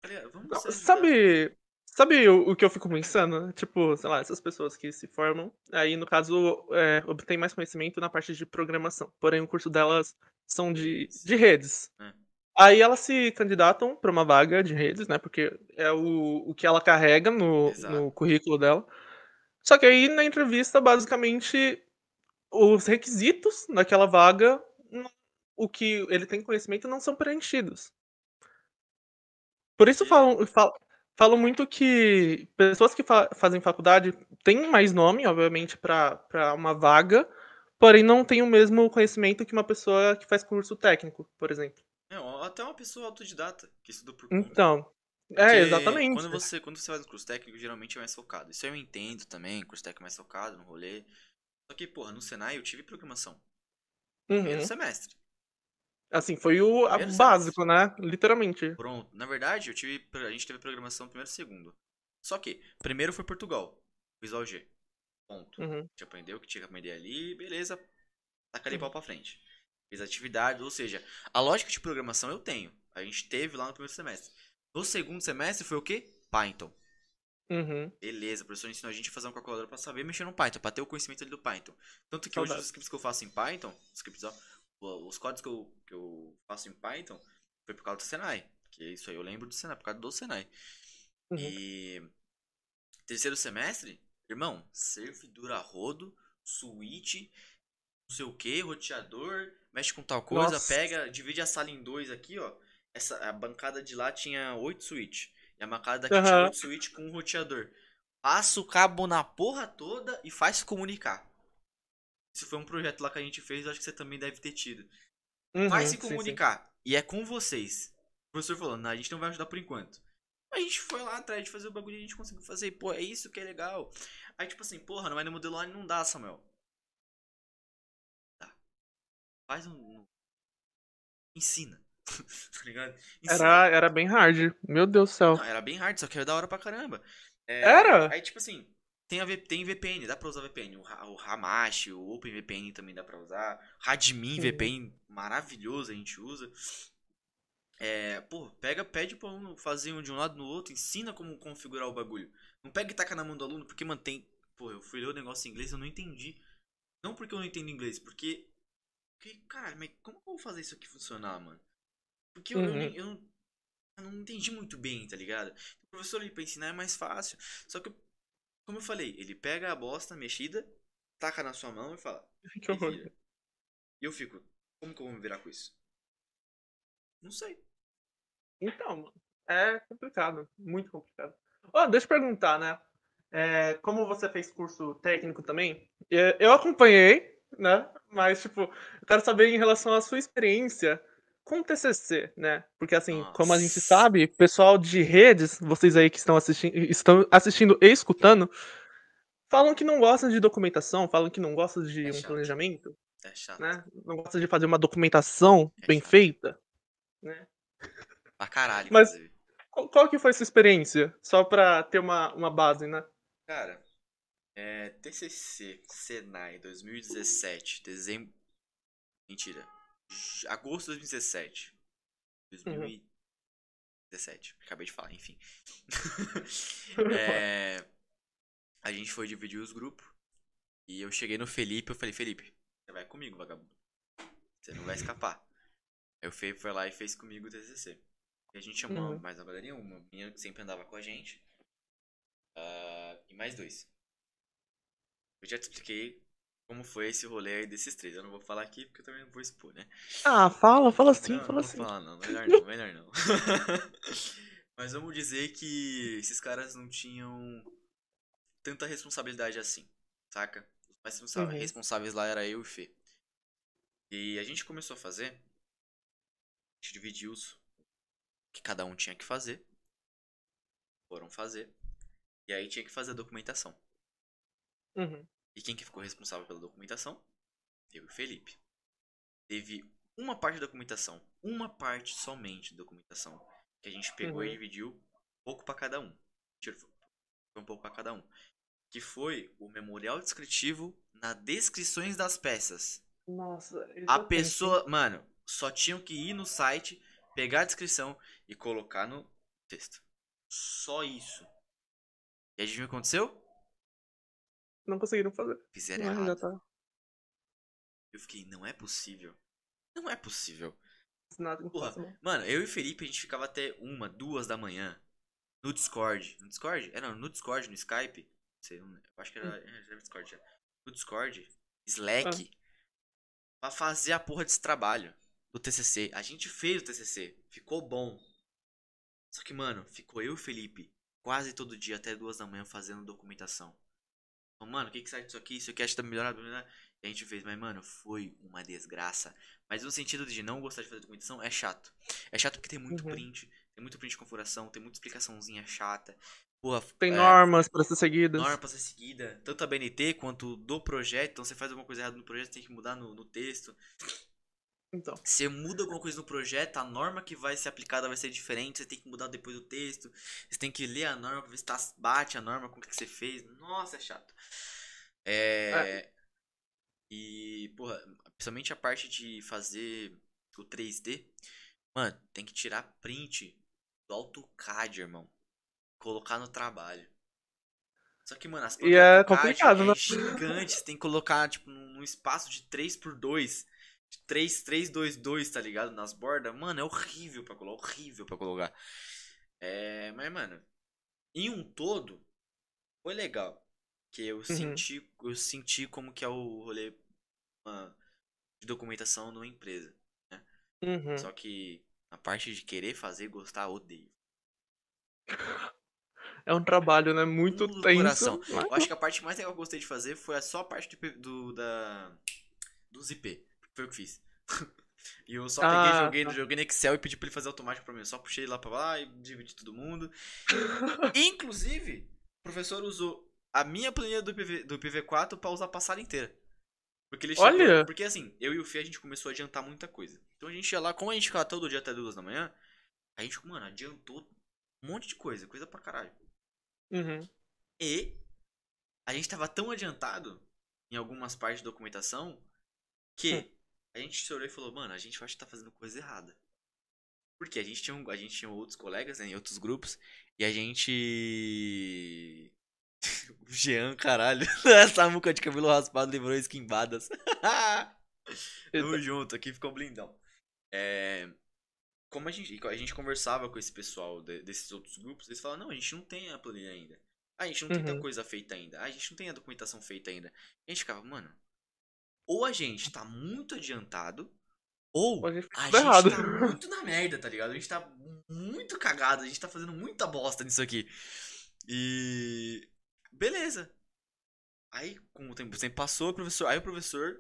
Tá? Vamos Não, se ajudar. Sabe, sabe o, o que eu fico pensando? Tipo, sei lá, essas pessoas que se formam, aí no caso, é, obtêm mais conhecimento na parte de programação. Porém, o curso delas são de, de redes. É. Aí elas se candidatam para uma vaga de redes, né? Porque é o, o que ela carrega no, Exato. no currículo dela. Só que aí na entrevista, basicamente, os requisitos daquela vaga, o que ele tem conhecimento, não são preenchidos. Por isso falam, fal- falam muito que pessoas que fa- fazem faculdade têm mais nome, obviamente, para uma vaga, porém não têm o mesmo conhecimento que uma pessoa que faz curso técnico, por exemplo. É, até uma pessoa autodidata que estudou por conta. Então, Porque é, exatamente. Quando você, quando você faz um curso técnico, geralmente é mais focado. Isso eu entendo também, curso técnico é mais focado no rolê. Só que, porra, no Senai eu tive programação. Primeiro Uhum. semestre. Assim, foi o básico, né? Literalmente. Pronto. Na verdade, eu tive, a gente teve programação primeiro e segundo. Só que, primeiro foi Portugal. Visual G. Ponto. Uhum. A gente aprendeu o que tinha que aprender ali, beleza. Taca ali Uhum. pau pra frente. Fez atividade, ou seja, a lógica de programação eu tenho. A gente teve lá no primeiro semestre. No segundo semestre foi o quê? Python. Uhum. Beleza, o professor ensinou a gente a fazer uma calculadora pra saber mexer no Python, pra ter o conhecimento ali do Python. Tanto que hoje Saudade. os scripts que eu faço em Python, scripts, ó, os códigos que eu, que eu faço em Python foi por causa do Senai. Que isso aí eu lembro do Senai, por causa do Senai. Uhum. E terceiro semestre, irmão, servidor a rodo, switch, não sei o que, roteador, mexe com tal coisa, Nossa. pega, divide a sala em dois aqui, ó. Essa, a bancada de lá tinha oito switch. E a bancada daqui tinha Aham. oito switch com um roteador. Passa o cabo na porra toda e faz se comunicar. Isso foi um projeto lá que a gente fez, eu acho que você também deve ter tido. Uhum, Vai se sim, sim. comunicar. E é com vocês. O professor falou, não, a gente não vai ajudar por enquanto. A gente foi lá atrás de fazer o bagulho e a gente conseguiu fazer. Pô, é isso que é legal. Aí, tipo assim, porra, não vai no modelo online, não dá, Samuel. Dá. Faz um. Ensina. tá ligado? Ensina. Era, era bem hard. Meu Deus do céu. Não, era bem hard, só que era da hora pra caramba. É, Era? Aí, tipo assim, tem, a tem VPN, dá pra usar VPN. O, o Hamashi, o OpenVPN também dá pra usar. Radmin Uhum. VPN, maravilhoso, a gente usa. É, pô, pega, pede pra um fazer um de um lado no outro, ensina como configurar o bagulho. Não pega e taca na mão do aluno, porque mantém. Pô, eu fui ler o negócio em inglês eu não entendi. Não porque eu não entendo inglês, porque. Porque, cara, mas como eu vou fazer isso aqui funcionar, mano? Porque eu, eu, Uhum. eu não, eu não entendi muito bem, tá ligado? O professor ali pra ensinar é mais fácil. Só que, como eu falei, ele pega a bosta mexida, taca na sua mão e fala. E eu fico, como que eu vou me virar com isso? Não sei. Então, é complicado. Muito complicado. Ó, deixa eu perguntar, né? É, como você fez curso técnico também, é, eu acompanhei, né? Mas, tipo, eu quero saber em relação à sua experiência com TCC, né? Porque, assim, como a gente Nossa. sabe, pessoal de redes, vocês aí que estão assistindo, estão assistindo e escutando, falam que não gostam de documentação, falam que não gostam de É um chato. planejamento, É chato. né? Não gostam de fazer uma documentação É bem chato. feita, né? Pra caralho, Mas- inclusive. Qual, que foi sua experiência? Só pra ter uma, uma base, né? Cara, é, TCC, Senai, 2017, dezembro. Mentira. Agosto de 2017. 2017. Acabei de falar, enfim. É, a gente foi dividir os grupos. E eu cheguei no Felipe, eu falei, Felipe, você vai comigo, vagabundo. Você não vai escapar. Aí o Felipe foi lá e fez comigo o TCC. E a gente chamou Uhum. mais uma galerinha, uma menina que sempre andava com a gente. ah, e mais dois. Eu já te expliquei como foi esse rolê aí desses três. Eu não vou falar aqui porque eu também não vou expor, né? Ah, fala, fala sim, não, fala não sim. vou falar não, melhor não, melhor não. Mas vamos dizer que esses caras não tinham tanta responsabilidade assim, saca? Os mais responsa- Uhum. responsáveis lá era eu e o Fê. E a gente começou a fazer. A gente dividiu os que cada um tinha que fazer. Foram fazer. E aí tinha que fazer a documentação. Uhum. E quem que ficou responsável pela documentação? Eu e o Felipe. Teve uma parte da documentação, uma parte somente da documentação, que a gente pegou e Uhum. dividiu um pouco pra cada um. Foi um pouco pra cada um. Que foi o memorial descritivo na descrições das peças. Nossa, A pessoa, mano, só tinham que ir no site, pegar a descrição e colocar no texto. Só isso. E adivinha o que aconteceu? Não conseguiram fazer. Fizeram Mas errado. já tá. Eu fiquei, não é possível. Não é possível. Nada não Porra. não. Mano, eu e o Felipe, a gente ficava até uma, duas da manhã no Discord. No Discord? É, não, no Discord, no Skype. Não sei, não- eu acho que era, é, já era Discord já. No Discord, Slack, pra fazer a porra desse trabalho do TCC. A gente fez o TCC, ficou bom. Só que, mano, ficou eu e o Felipe quase todo dia até duas da manhã fazendo documentação. Mano, o que que sai disso aqui? Isso aqui acho que tá melhorado. E a gente fez, mas, mano, foi uma desgraça. Mas no sentido de não gostar de fazer documentação, é chato. É chato porque tem muito Uhum. print, tem muito print de configuração, tem muita explicaçãozinha chata. Porra, Tem é, normas pra ser seguidas. norma pra ser seguida, tanto a BNT quanto do projeto. Então você faz alguma coisa errada no projeto, tem que mudar no, no texto. Então. Você muda alguma coisa no projeto, a norma que vai ser aplicada vai ser diferente, você tem que mudar depois o texto. Você tem que ler a norma pra ver se tá, bate a norma com o que você fez. Nossa, é chato. É. E, porra, principalmente a parte de fazer o 3D. Mano, tem que tirar print do AutoCAD, irmão. Colocar no trabalho. Só que, mano, as E é do complicado, é né? gigante. Você tem que colocar, tipo, num espaço de 3x2. De 3, 3, 2, 2, tá ligado? Nas bordas. Mano, é horrível pra colocar. Horrível pra colocar. É, mas, mano, em um todo, foi legal. Que eu senti, eu senti como que é o rolê uma, de documentação numa empresa. Uhum. Só que a parte de querer fazer, gostar, odeio. É um trabalho, né? Muito do tenso. coração. Eu acho que a parte mais legal que eu gostei de fazer foi a só a parte do, do da dos IP. Foi o que fiz. e eu só peguei, Ah, joguei, tá. joguei no Excel e pedi pra ele fazer automático pra mim. Eu só puxei lá pra lá e dividi todo mundo. Inclusive, o professor usou a minha planilha do, PV, do PV4 pra usar a passada inteira. Porque ele chegou- Olha! Porque assim, eu e o Fê a gente começou a adiantar muita coisa. Então a gente ia lá, como a gente ficava todo dia até duas da manhã, a gente, mano, adiantou um monte de coisa, coisa pra caralho. Uhum. E a gente tava tão adiantado em algumas partes da documentação que Hum. A gente se olhou e falou, mano, a gente acha que tá fazendo coisa errada. Porque a gente tinha, a gente tinha outros colegas né, em outros grupos e a gente. o Jean, caralho. Essa muca de cabelo raspado lembrou esquimbadas. Tamo junto, aqui ficou blindão. É, como a gente, a gente conversava com esse pessoal de- desses outros grupos, eles falavam, não, a gente não tem a planilha ainda. A gente não tem Uhum. coisa feita ainda. A gente não tem a documentação feita ainda. E a gente ficava, mano, ou a gente tá muito adiantado, ou a gente fez a gente errado. tá muito na merda, tá ligado? A gente tá muito cagado, a gente tá fazendo muita bosta nisso aqui. E. Beleza. Aí, com o tempo, o tempo passou, o professor. Aí o professor,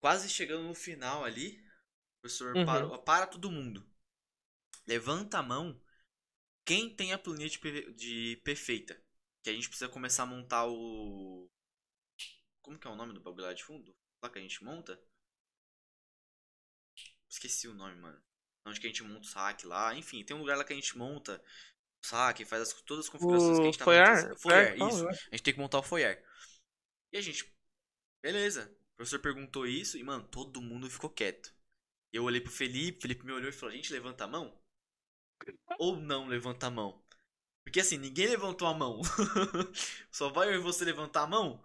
quase chegando no final ali, o professor Uhum. parou, para todo mundo. Levanta a mão. Quem tem a planilha de perfeita? Que a gente precisa começar a montar o. Como que é o nome do bagulho lá de fundo? Lá que a gente monta? Esqueci o nome, mano. Onde que a gente monta o saque lá. Enfim, tem um lugar lá que a gente monta o saque, faz as- todas as configurações que a O gente tá foyer? montando. Foyer, Foyer, isso. A gente tem que montar o foyer. E a gente. Beleza. O professor perguntou isso e, mano, todo mundo ficou quieto. Eu olhei pro Felipe, o Felipe me olhou e falou: a gente levanta a mão? Ou não levanta a mão? Porque assim, ninguém levantou a mão. Só vai eu e você levantar a mão?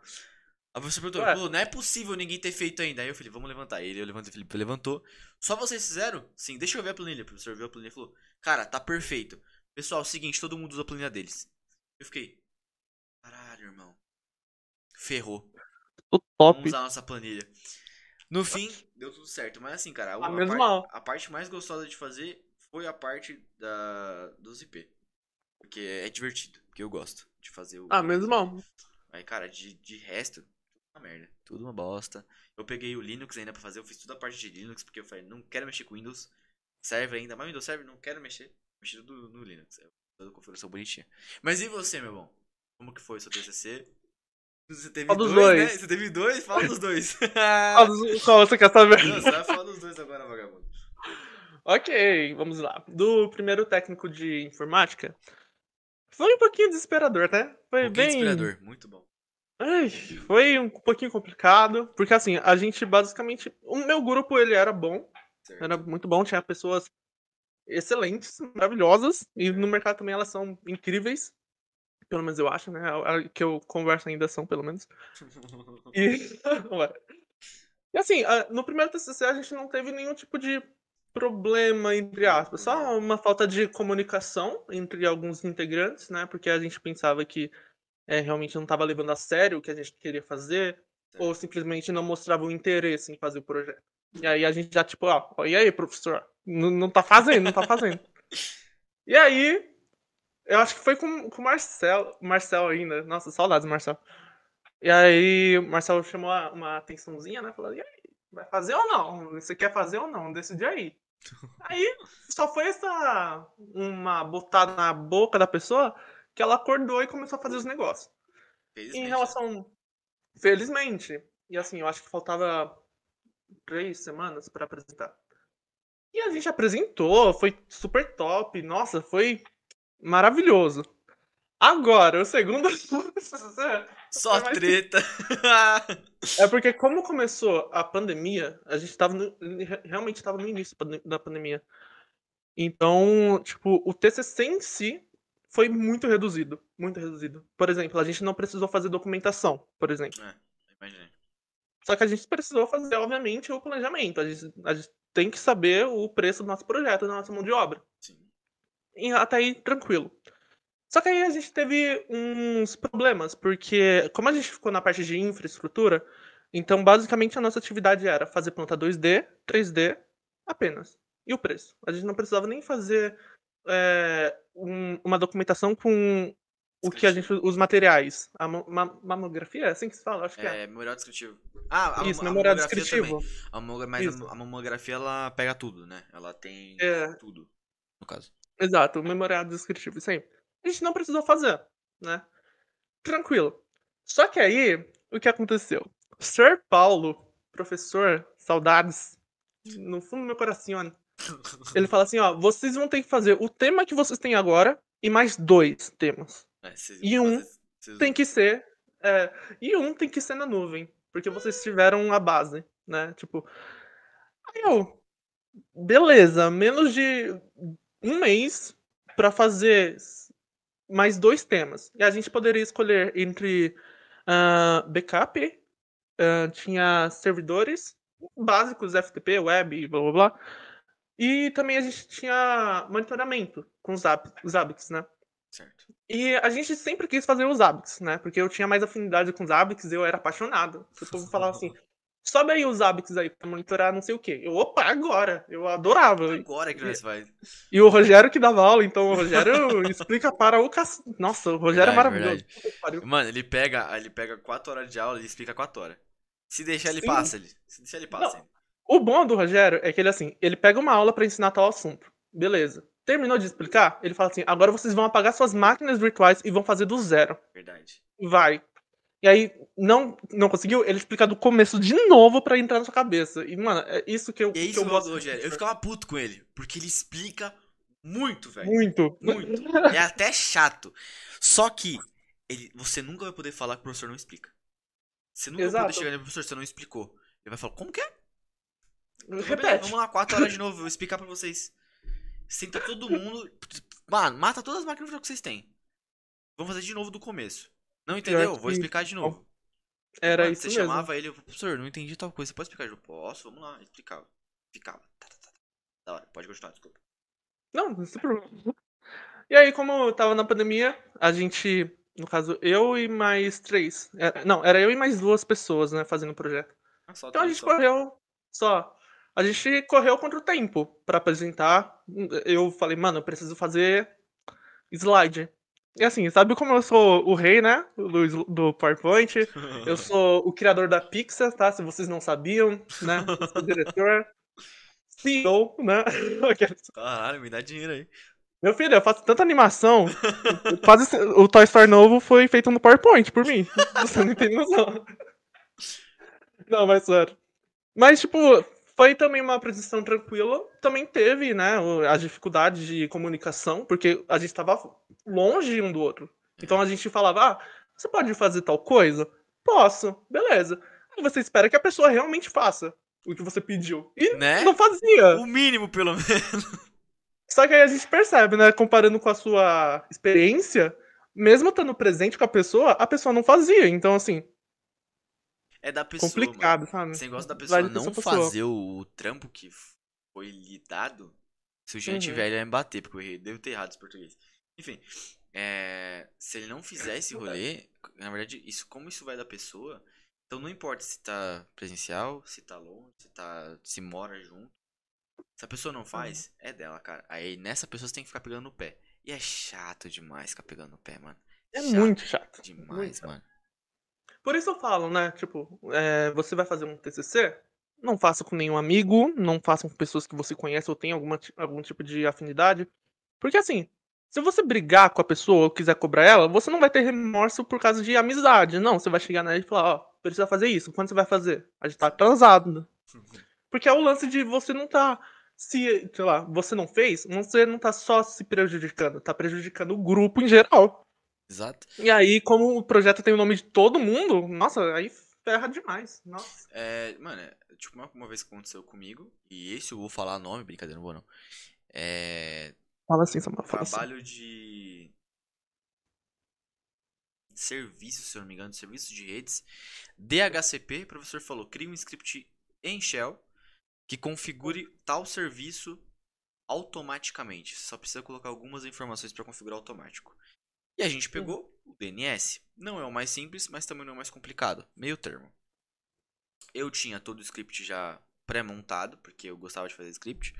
A professora perguntou, Ué. não é possível ninguém ter feito ainda. Aí eu falei, vamos levantar. Ele, eu levantei, o Felipe levantou. Só vocês fizeram? Sim, deixa eu ver a planilha. O professor viu a planilha e falou, cara, tá perfeito. Pessoal, é o seguinte, todo mundo usa a planilha deles. Eu fiquei, caralho, irmão. Ferrou. O Vamos top. usar a nossa planilha. No fim, deu tudo certo. Mas assim, cara, a, a menos par- mal. a parte mais gostosa de fazer foi a parte da, dos IP. Porque é divertido. Porque eu gosto de fazer o. Ah, menos mal. Aí, cara, de, de resto, uma merda. Tudo uma bosta. Eu peguei o Linux ainda pra fazer, eu fiz toda a parte de Linux, porque eu falei, não quero mexer com Windows. Serve ainda, mas Windows serve, não quero mexer. Mexi tudo no Linux. É toda a configuração bonitinha. Mas e você, meu bom? Como que foi o seu TCC? Você teve Fala dos dois, dois. né? Você teve dois? Fala dos dois. Qual dos- Qual você quer saber? Não, você vai falar dos dois agora, vagabundo. Ok, vamos lá. Do primeiro técnico de informática, foi um pouquinho desesperador, né? Foi Um bem. inspirador, muito bom. Ai, foi um pouquinho complicado, porque assim, a gente basicamente. O meu grupo ele era bom, Certo. era muito bom, tinha pessoas excelentes, maravilhosas, e no mercado também elas são incríveis. Pelo menos eu acho, né? A- que eu converso ainda são, pelo menos. E. E assim, no primeiro TCC a gente não teve nenhum tipo de problema, entre aspas. Só uma falta de comunicação entre alguns integrantes, né? Porque a gente pensava que é, realmente não estava levando a sério o que a gente queria fazer, ou simplesmente não mostrava o interesse em fazer o projeto. E aí a gente já, tipo, ó, ó, e aí, professor? Não, não tá fazendo, não tá fazendo. e aí, eu acho que foi com, com o Marcel, Marcel ainda. Nossa, saudades, Marcel. E aí, o Marcelo chamou uma atençãozinha, né? Falou, e aí, vai fazer ou não? Você quer fazer ou não? Decide aí. aí, só foi essa uma botada na boca da pessoa que ela acordou e começou a fazer os negócios. Felizmente, Em né? relação. Felizmente. E assim, eu acho que faltava três semanas pra apresentar. E a gente apresentou, foi super top. Nossa, foi maravilhoso. Agora, o segundo. Só treta. É porque como começou a pandemia, a gente tava no- realmente estava no início da pandemia. Então, tipo, o TCC em si foi muito reduzido, muito reduzido. Por exemplo, a gente não precisou fazer documentação, por exemplo. Imaginei. Só que a gente precisou fazer, obviamente, o planejamento. A gente, a gente tem que saber o preço do nosso projeto, da nossa mão de obra. Sim. E até aí, tranquilo. Só que aí a gente teve uns problemas, porque como a gente ficou na parte de infraestrutura, então basicamente a nossa atividade era fazer planta 2D, 3D, apenas. E o preço. A gente não precisava nem fazer é, um- uma documentação com o que a gente. os materiais. A ma- ma- mamografia? É assim que se fala? Acho que é. É, memorial descritivo. Ah, a, Isso, a memorial mamografia descritivo. também. A mamogra- mas Isso. a, a mamografia, ela pega tudo, né? Ela tem É. tudo, no caso. Exato, o memorial descritivo, isso aí. A gente não precisou fazer, né? Tranquilo. Só que aí, o que aconteceu? Sir Paulo, professor, saudades, no fundo do meu coração, ele fala assim, ó, vocês vão ter que fazer o tema que vocês têm agora e mais dois temas. É, E um fazer- Tem que ser, é, e um tem que ser na nuvem, porque vocês tiveram a base, né? Tipo, aí eu, beleza, menos de um mês pra fazer mais dois temas. E a gente poderia escolher entre ah, backup, ah, tinha servidores básicos, FTP, web, blá blá blá. E também a gente tinha monitoramento com os Zabbix, os Zabbix, né? Certo. E a gente sempre quis fazer os Zabbix, né? Porque eu tinha mais afinidade com os e eu era apaixonado. O povo falava assim, sobe aí os Zabbix aí pra monitorar não sei o quê. Eu, opa, agora! Eu adorava. Agora que nós vai. E o Rogério que dava aula, então o Rogério explica para o cac... Nossa, o Rogério é maravilhoso. Que. Mano, ele pega, ele pega 4 horas de aula e explica 4 horas. Se deixar, ele Sim. passa ele. Se deixar, ele passa. Não. O bom do Rogério é que ele, assim, ele pega uma aula pra ensinar tal assunto. Beleza. Terminou de explicar, ele fala assim, agora vocês vão apagar suas máquinas virtuais e vão fazer do zero. Verdade. vai. E aí, não, não conseguiu, ele explica do começo de novo pra entrar na sua cabeça. E, mano, é isso que eu, E é isso que eu gosto. gosto do Rogério. Eu ficava puto com ele. Porque ele explica muito, velho. Muito. Muito. É até chato. Só que ele, você nunca vai poder falar que o professor não explica. Você nunca vai Exato. poder chegar no professor, você não explicou. Ele vai falar, como que é? Repete. Vamos lá, 4 horas de novo, eu vou explicar pra vocês. Senta todo mundo. Mano, mata todas as máquinas que vocês têm. Vamos fazer de novo do começo. Não entendeu? Vou explicar de novo. Era Mano, isso você mesmo. chamava ele, professor, não entendi tal coisa. Você pode explicar? Eu posso, vamos lá, explicava. Ficava. Tá, tá, tá, tá. Da hora, pode continuar, desculpa. Não, não tem problema. E aí, como eu tava na pandemia, a gente, no caso, eu e mais três. é, não, era eu e mais duas pessoas, né, fazendo o projeto. Ah, Então a gente só. correu só. A gente correu contra o tempo pra apresentar. Eu falei, mano, eu preciso fazer slide. E assim, sabe como eu sou o rei, né? Do, do PowerPoint. Eu sou o criador da Pixar, tá? Se vocês não sabiam, né? Sou diretor. CEO, né? Caralho, me dá dinheiro aí. Meu filho, eu faço tanta animação. Quase o Toy Story novo foi feito no PowerPoint por mim. Você não tem noção. Não, mas sério. Mas, tipo, foi também uma apresentação tranquila. Também teve, né, as dificuldades de comunicação, porque a gente estava longe um do outro. Então a gente falava, ah, você pode fazer tal coisa? Posso, beleza. Aí você espera que a pessoa realmente faça o que você pediu. E né? não fazia. O mínimo, pelo menos. Só que aí a gente percebe, né, comparando com a sua experiência, mesmo estando presente com a pessoa, a pessoa não fazia. Então, assim, é da pessoa. Complicado, mano. sabe? Você gosta da pessoa Vai não fazer o, o, trampo que foi lhe dado. Se o Jean uhum. tiver, ele vai me bater, porque eu errei. Devo ter errado esse português. Enfim, é, se ele não fizer esse rolê, na verdade, isso como isso vai da pessoa, então não importa se tá presencial, se tá longe, se tá se mora junto. Se a pessoa não faz, uhum. é dela, cara. Aí nessa pessoa você tem que ficar pegando no pé. E é chato demais ficar pegando no pé, mano. É chato muito chato. Demais, muito mano. Por isso eu falo, né? Tipo, é, você vai fazer um TCC? Não faça com nenhum amigo, não faça com pessoas que você conhece ou tem alguma, algum tipo de afinidade. Porque assim, se você brigar com a pessoa ou quiser cobrar ela, você não vai ter remorso por causa de amizade. Não, você vai chegar nela e falar, ó, oh, precisa fazer isso. Quando você vai fazer? A gente tá atrasado. Né? Porque é o lance de você não tá. Se, sei lá, você não fez, você não tá só se prejudicando, tá prejudicando o grupo em geral. Exato. E aí, como o projeto tem o nome de todo mundo, nossa, aí ferra demais. Nossa. É, mano, é, tipo, uma, uma vez que aconteceu comigo, e esse eu vou falar nome, brincadeira, não vou não. É. Fala assim, Samuel, fala Trabalho assim. de. Serviço, se eu não me engano, de serviço de redes. DHCP, o professor falou, cria um script em Shell que configure tal serviço automaticamente. Só precisa colocar algumas informações para configurar automático. E a gente pegou o DNS. Não é o mais simples, mas também não é o mais complicado. Meio termo. Eu tinha todo o script já pré-montado, porque eu gostava de fazer script.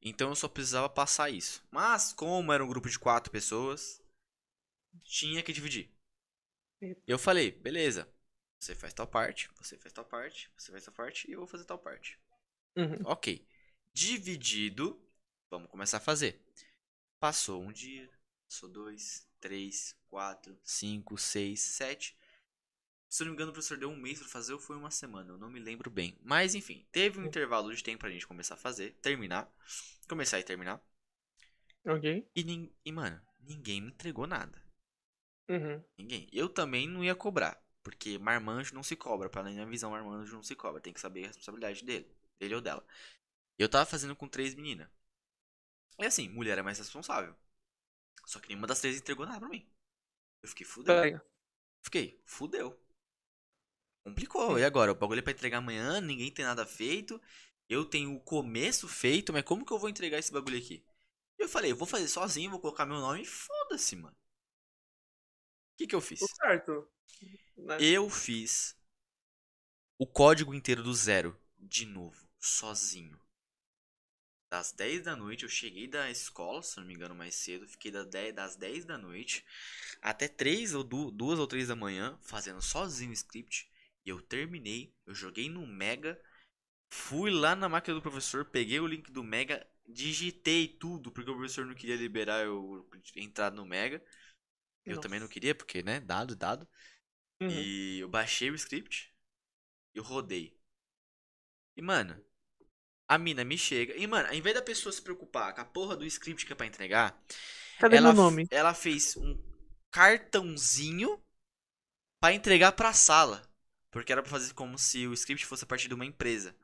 Então eu só precisava passar isso. Mas, como era um grupo de quatro pessoas, tinha que dividir. Eu falei, beleza. Você faz tal parte, você faz tal parte, você faz tal parte e eu vou fazer tal parte. Uhum. Ok. Dividido, vamos começar a fazer. Passou um dia, passou dois, 3, 4, 5, 6, 7. Se eu não me engano, o professor deu um mês pra fazer ou foi uma semana, eu não me lembro bem. Mas enfim, teve um intervalo de tempo pra gente começar a fazer, terminar. Começar e terminar. Ok. E, e mano, ninguém me entregou nada. Uhum. Ninguém. Eu também não ia cobrar. Porque marmanjo não se cobra. Pra minha visão, marmanjo não se cobra. Tem que saber a responsabilidade dele. Dele ou dela. Eu tava fazendo com três meninas. E assim, mulher é mais responsável. Só que nenhuma das três entregou nada pra mim. Eu fiquei fudeu. É. Fiquei, fudeu. Complicou. E agora? O bagulho é pra entregar amanhã, ninguém tem nada feito. Eu tenho o começo feito, mas como que eu vou entregar esse bagulho aqui? Eu falei, eu vou fazer sozinho, vou colocar meu nome e foda-se, mano. O que que eu fiz? Tô certo. Né? Eu fiz o código inteiro do zero, de novo, sozinho das 10 da noite, eu cheguei da escola, se não me engano, mais cedo, fiquei das 10, das 10 da noite até 3 ou 2 ou 3 da manhã fazendo sozinho o script. E eu terminei, eu joguei no Mega, fui lá na máquina do professor, peguei o link do Mega, digitei tudo, porque o professor não queria liberar eu entrar no Mega. Eu Nossa. também não queria, porque, né, dado, dado. Uhum. E eu baixei o script e rodei. E, mano, a mina me chega. E, mano, em vez da pessoa se preocupar com a porra do script que é pra entregar, Cadê ela, meu nome? ela fez um cartãozinho para entregar pra sala. Porque era pra fazer como se o script fosse a partir de uma empresa.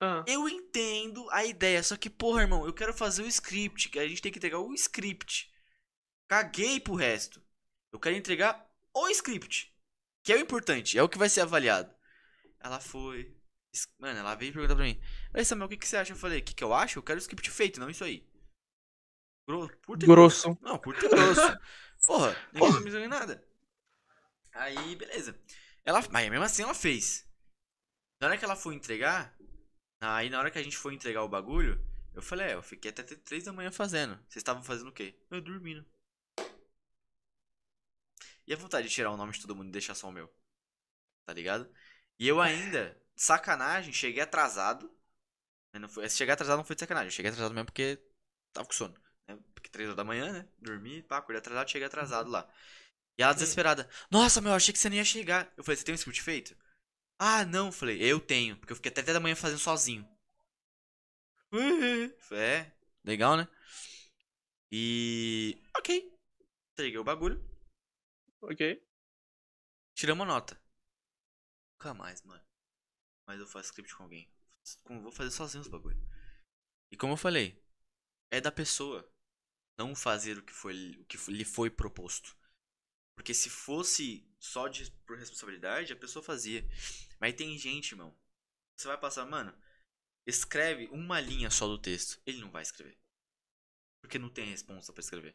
Ah. Eu entendo a ideia, só que, porra, irmão, eu quero fazer o script, que a gente tem que entregar o script. Caguei pro resto. Eu quero entregar o script. Que é o importante, é o que vai ser avaliado. Ela foi, Mano, ela veio perguntar pra mim: Ei, Samuel, o que, que você acha? Eu falei: O que, que eu acho? Eu quero o script feito, não isso aí. Curto grosso. Não, curto e grosso. Porra, ninguém tá me nada. Aí, beleza. Ela, mas mesmo assim ela fez. Na hora que ela foi entregar, aí na hora que a gente foi entregar o bagulho, eu falei, é, eu fiquei até 3 da manhã fazendo. Vocês estavam fazendo o quê? Eu dormindo. E a vontade de tirar o nome de todo mundo e deixar só o meu. Tá ligado? E eu ainda, sacanagem, cheguei atrasado. Mas Não foi, chegar atrasado não foi de sacanagem. Cheguei atrasado mesmo porque tava com sono. Né? Porque 3 horas da manhã, né? Dormi, pá, acordei atrasado, cheguei atrasado lá. E ela desesperada. Nossa, meu, achei que você não ia chegar. Eu falei, você tem um script feito? Ah, não, falei, eu tenho. Porque eu fiquei até 10 da manhã fazendo sozinho. Falei, É, legal, né? E. Ok. Entreguei o bagulho. Ok. Tirei uma nota. Nunca mais, mano. Mas eu faço script com alguém. Como vou fazer sozinho os bagulho. E como eu falei, é da pessoa não fazer o que, foi, o que lhe foi proposto. Porque se fosse só de, por responsabilidade, a pessoa fazia. Mas tem gente, irmão. Você vai passar, mano, escreve uma linha só do texto. Ele não vai escrever. Porque não tem responsa pra escrever.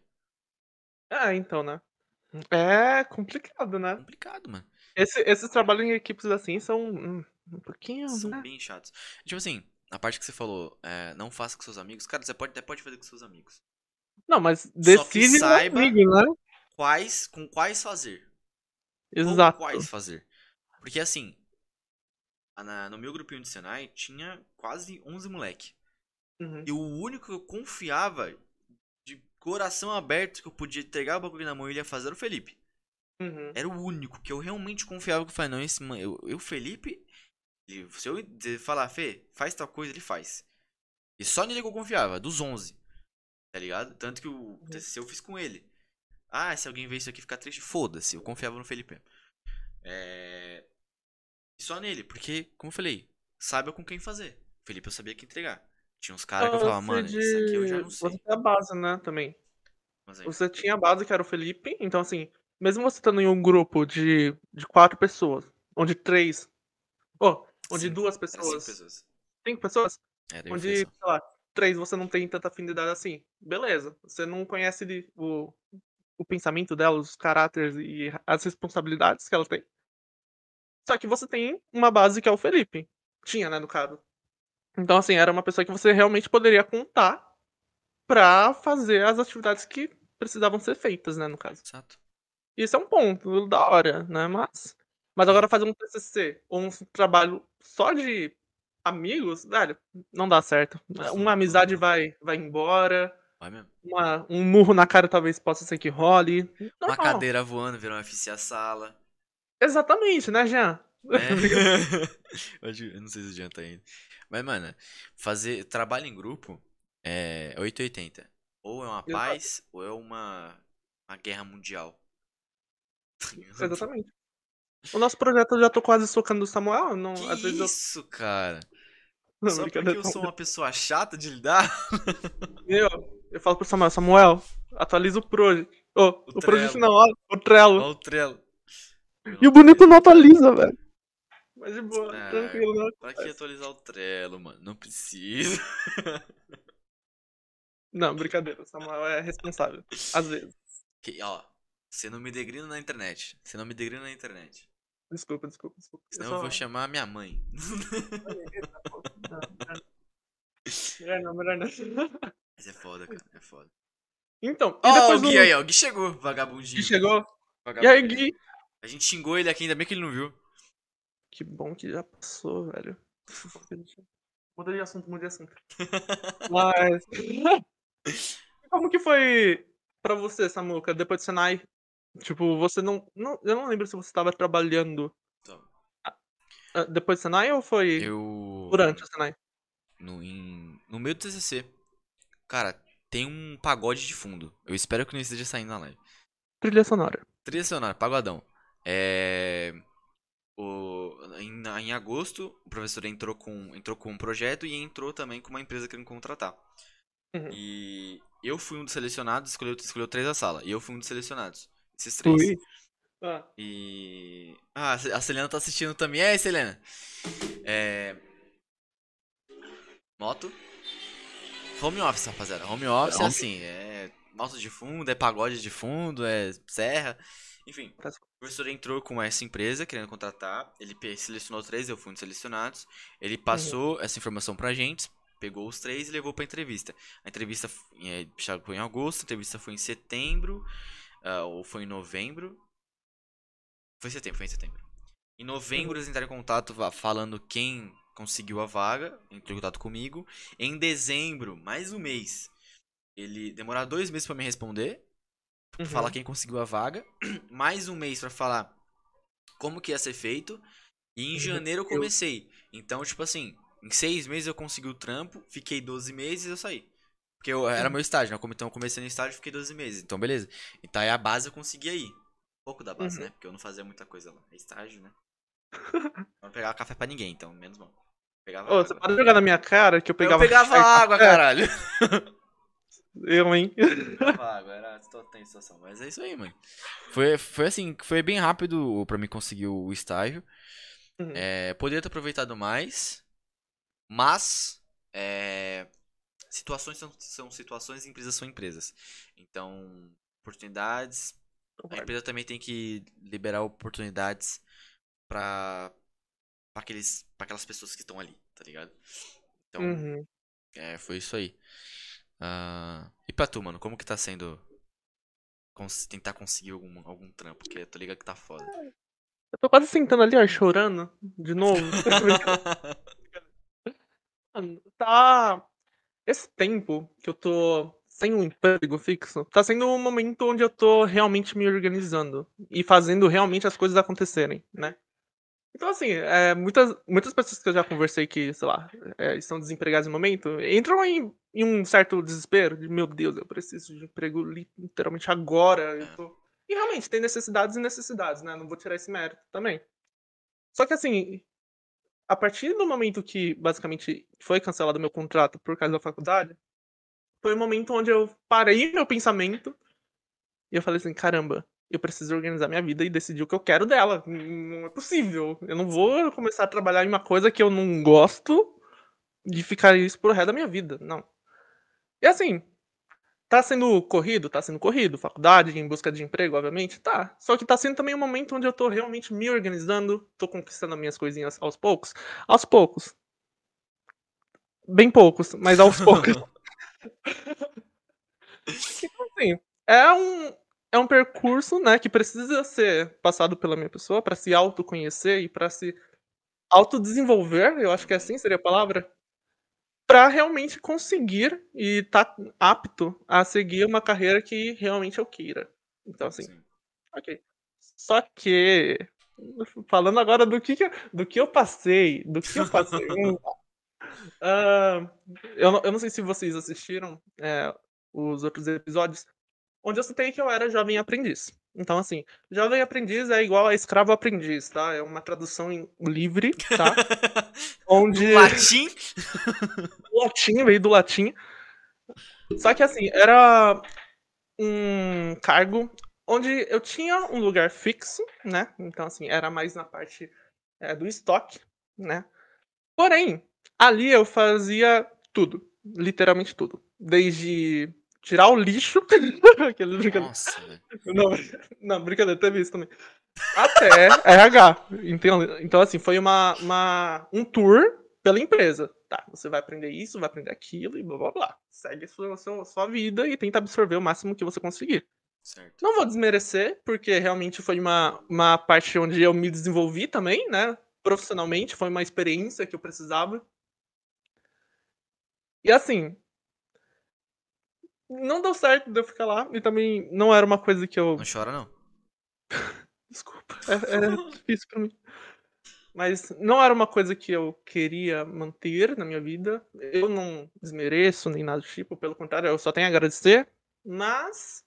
Ah, então, né? É complicado, né? Complicado, mano. Esse- esses trabalhos em equipes assim são hum, um pouquinho, São né? bem chatos. Tipo assim, a parte que você falou, é, não faça com seus amigos. Cara, você pode, até pode fazer com seus amigos. Não, mas decide saiba- amigo, né? Quais, com quais fazer. Com Exato. quais fazer. Porque assim, na- no meu grupinho de Senai tinha quase 11 moleque. Uhum. E o único que eu confiava de coração aberto que eu podia entregar o bagulho na mão e ele ia fazer era o Felipe. Uhum. Era o único que eu realmente confiava que eu falei, não, esse eu, eu Felipe, ele- se eu dizer- falar, Fê, faz tal coisa, ele faz. E só nele que eu confiava, dos 11. Tá ligado? Tanto que o TCC eu fiz com ele. Ah, se alguém ver isso aqui ficar triste, foda-se, eu confiava no Felipe. É... E só nele, porque, como eu falei, saiba com quem fazer. Felipe eu sabia que entregar. Tinha uns caras que eu falava, mano, isso aqui eu já não de- sei. Você tem a base, né, também. Aí, Você tinha a base, que era o Felipe, então assim, mesmo você estando em um grupo de, de quatro pessoas, onde três. Oh, onde Cinco. duas pessoas. pessoas. Cinco pessoas? Era o Onde, sei lá, três você não tem tanta afinidade assim. Beleza. Você não conhece de- o, o pensamento dela, os caráteres e as responsabilidades que ela tem. Só que você tem uma base que é o Felipe. Tinha, né, no caso. Então, assim, era uma pessoa que você realmente poderia contar pra fazer as atividades que precisavam ser feitas, né, no caso. Exato. Isso é um ponto da hora, né? Mas. Mas agora fazer um TCC ou um trabalho só de amigos, velho, não dá certo. Nossa, Uma amizade não. vai, vai embora. Vai mesmo. uma- um murro na cara talvez possa ser que role. Uma Normal. cadeira voando, virou um FC a sala. Exatamente, né, Jean? Hoje- eu não sei se adianta ainda. Mas, mano, fazer trabalho em grupo é 880. Ou é uma Exato. paz, ou é uma, uma guerra mundial. Exatamente. O nosso projeto eu já tô quase socando o Samuel. Não, Que às vezes eu. isso, cara? Não, Só porque eu sou uma pessoa chata de lidar? Eu, eu falo pro Samuel, Samuel, atualiza o Project. Ô, o. Project não, ó, o Trello. Olha o Trello. E o bonito não atualiza, velho. Mas de boa, Ah, tranquilo, né? Pra que atualizar o Trello, mano? Não precisa. Não, brincadeira, o Samuel é responsável. Às vezes. Que, ó, você não me degrina na internet. Você não me degrina na internet. Desculpa, desculpa, desculpa. Eu Senão eu só- vou chamar minha mãe. Melhor não, melhor não. Mas é foda, cara. É foda. Então, e Ó, depois o Gui do... aí, ó. O Gui chegou, Gui vagabundinho. chegou. E Vagabundo. aí, Gui? A gente xingou ele aqui, ainda bem que ele não viu. Que bom que já passou, velho. Muda de assunto, muda de assunto. Mas. Como que foi pra você, Samuca, depois do Senai? Tipo, você não. não eu não lembro se você tava trabalhando Então, ah, depois do Senai ou foi eu. durante o Senai? No, em- no meio do TCC. Cara, tem um pagode de fundo. Eu espero que não esteja saindo na live. Trilha sonora. Trilha sonora, pagodão. É. O, em, em agosto, o professor entrou com, entrou com um projeto e entrou também com uma empresa querendo contratar. Uhum. E eu fui um dos selecionados, escolheu, escolheu três da sala. E eu fui um dos selecionados. Esses três. Fui. Ah, E. Ah, a Selena tá assistindo também. Aí, Selena? É. Moto. Home office, rapaziada. Home office é Home- assim, é moto de fundo, é pagode de fundo, é serra. Enfim, Tá. o professor entrou com essa empresa querendo contratar. Ele selecionou três, eu fui um dos selecionados. Ele passou essa informação pra gente, pegou os três e levou pra entrevista. A entrevista é, foi em agosto, a entrevista foi em setembro, ah, ou foi em novembro. Foi em setembro, foi em setembro. Em novembro eles entraram em contato falando quem conseguiu a vaga, entrou em contato comigo. Em dezembro, mais um mês, ele demorar dois meses pra me responder, Uhum. falar quem conseguiu a vaga, mais um mês pra falar como que ia ser feito. E em Uhum. janeiro Eu- comecei. Então, tipo assim, em seis meses eu consegui o trampo, fiquei 12 meses e eu saí. Porque eu, era meu estágio, né? Então eu comecei no estágio, fiquei 12 meses. Então, beleza. Então aí a base eu consegui aí. Um pouco da base, Uhum. né? Porque eu não fazia muita coisa lá. É estágio, né? não pegava café pra ninguém, então, menos mal. Pegava Ô, água. você pode jogar na minha cara que eu pegava. eu pegava água, É, caralho. Eu, hein? pegava água, era tem situação. Mas é isso aí, mano. Foi, foi assim, foi bem rápido pra mim conseguir o estágio. Uhum. É, poderia ter aproveitado mais, mas é, situações são, são situações e empresas são empresas. Então, oportunidades. A empresa também tem que liberar oportunidades pra, pra, aqueles, pra aquelas pessoas que estão ali, tá ligado? Então, Uhum. é, foi isso aí. Ah, e pra tu, mano, como que tá sendo cons- tentar conseguir algum, algum trampo? Porque eu tô ligado que tá foda. Eu tô quase sentando ali, ó, chorando. De novo. Mano, tá. Esse tempo que eu tô sem um emprego fixo, tá sendo um momento onde eu tô realmente me organizando e fazendo realmente as coisas acontecerem, né? Então, assim, é, muitas, muitas pessoas que eu já conversei que, sei lá, é, estão desempregadas no momento, entram em, em um certo desespero de, meu Deus, eu preciso de emprego li- literalmente agora. Tô... E realmente, tem necessidades e necessidades, né? Não vou tirar esse mérito também. Só que, assim, a partir do momento que, basicamente, foi cancelado meu contrato por causa da faculdade, foi o momento onde eu parei meu pensamento e eu falei assim, caramba, eu preciso organizar minha vida e decidir o que eu quero dela. Não é possível. Eu não vou começar a trabalhar em uma coisa que eu não gosto de ficar isso pro resto da minha vida. Não. E assim, tá sendo corrido? Tá sendo corrido. Faculdade, em busca de emprego, obviamente, tá. Só que tá sendo também um momento onde eu tô realmente me organizando, tô conquistando as minhas coisinhas aos poucos. Aos poucos. Bem poucos, mas aos poucos. Então, assim, é um, é um percurso, né, que precisa ser passado pela minha pessoa para se autoconhecer e para se autodesenvolver, eu acho que assim seria a palavra, para realmente conseguir e estar apto a seguir uma carreira que realmente eu queira. Então, assim, Sim. ok. Só que, falando agora do que, que do que eu passei, do que eu passei. ah, eu, não, eu não sei se vocês assistiram é, os outros episódios, onde eu citei que eu era jovem aprendiz. Então, assim, jovem aprendiz é igual a escravo aprendiz, tá? É uma tradução em- livre, tá? Onde Latim? latim veio do latim. Só que, assim, era um cargo onde eu tinha um lugar fixo, né? Então, assim, era mais na parte é, do estoque, né? Porém, ali eu fazia tudo, literalmente tudo. Desde tirar o lixo. Nossa. Não, não, brincadeira, teve isso também. Até RH. Então, então assim, foi uma, uma, um tour pela empresa. Tá, você vai aprender isso, vai aprender aquilo e blá blá blá. Segue a sua, sua, sua vida e tenta absorver o máximo que você conseguir. Certo. Não vou desmerecer, porque realmente foi uma, uma parte onde eu me desenvolvi também, né? Profissionalmente, foi uma experiência que eu precisava. E assim, não deu certo de eu ficar lá, e também não era uma coisa que eu Não chora, não. Desculpa. É, é difícil pra mim. Mas não era uma coisa que eu queria manter na minha vida. Eu não desmereço nem nada do tipo, pelo contrário, eu só tenho a agradecer. Mas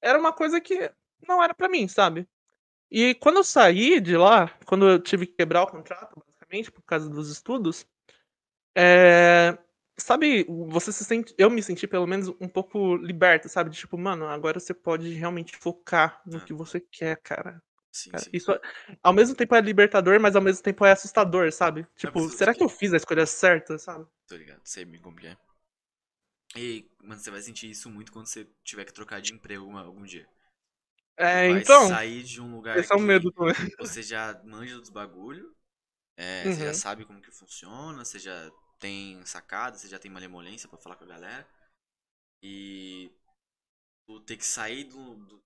era uma coisa que não era pra mim, sabe? E quando eu saí de lá, quando eu tive que quebrar o contrato, basicamente, por causa dos estudos, é, sabe, você se sente, eu me senti pelo menos um pouco liberta, sabe? De tipo, mano, agora você pode realmente focar no Ah. que você quer, cara. Sim, Cara, sim. Isso é- ao mesmo tempo é libertador, mas ao mesmo tempo é assustador, sabe? Tipo, será que eu fiz a escolha certa, sabe? Tô ligado, sei me compreender. E, mano, você vai sentir isso muito quando você tiver que trocar de emprego uma- algum dia. É, vai então, sair de um lugar esse é o que medo também. você já manja dos bagulho, é, você já Uhum. sabe como que funciona, você já tem sacada, você já tem malemolência pra falar com a galera. E tu ter que sair do, do-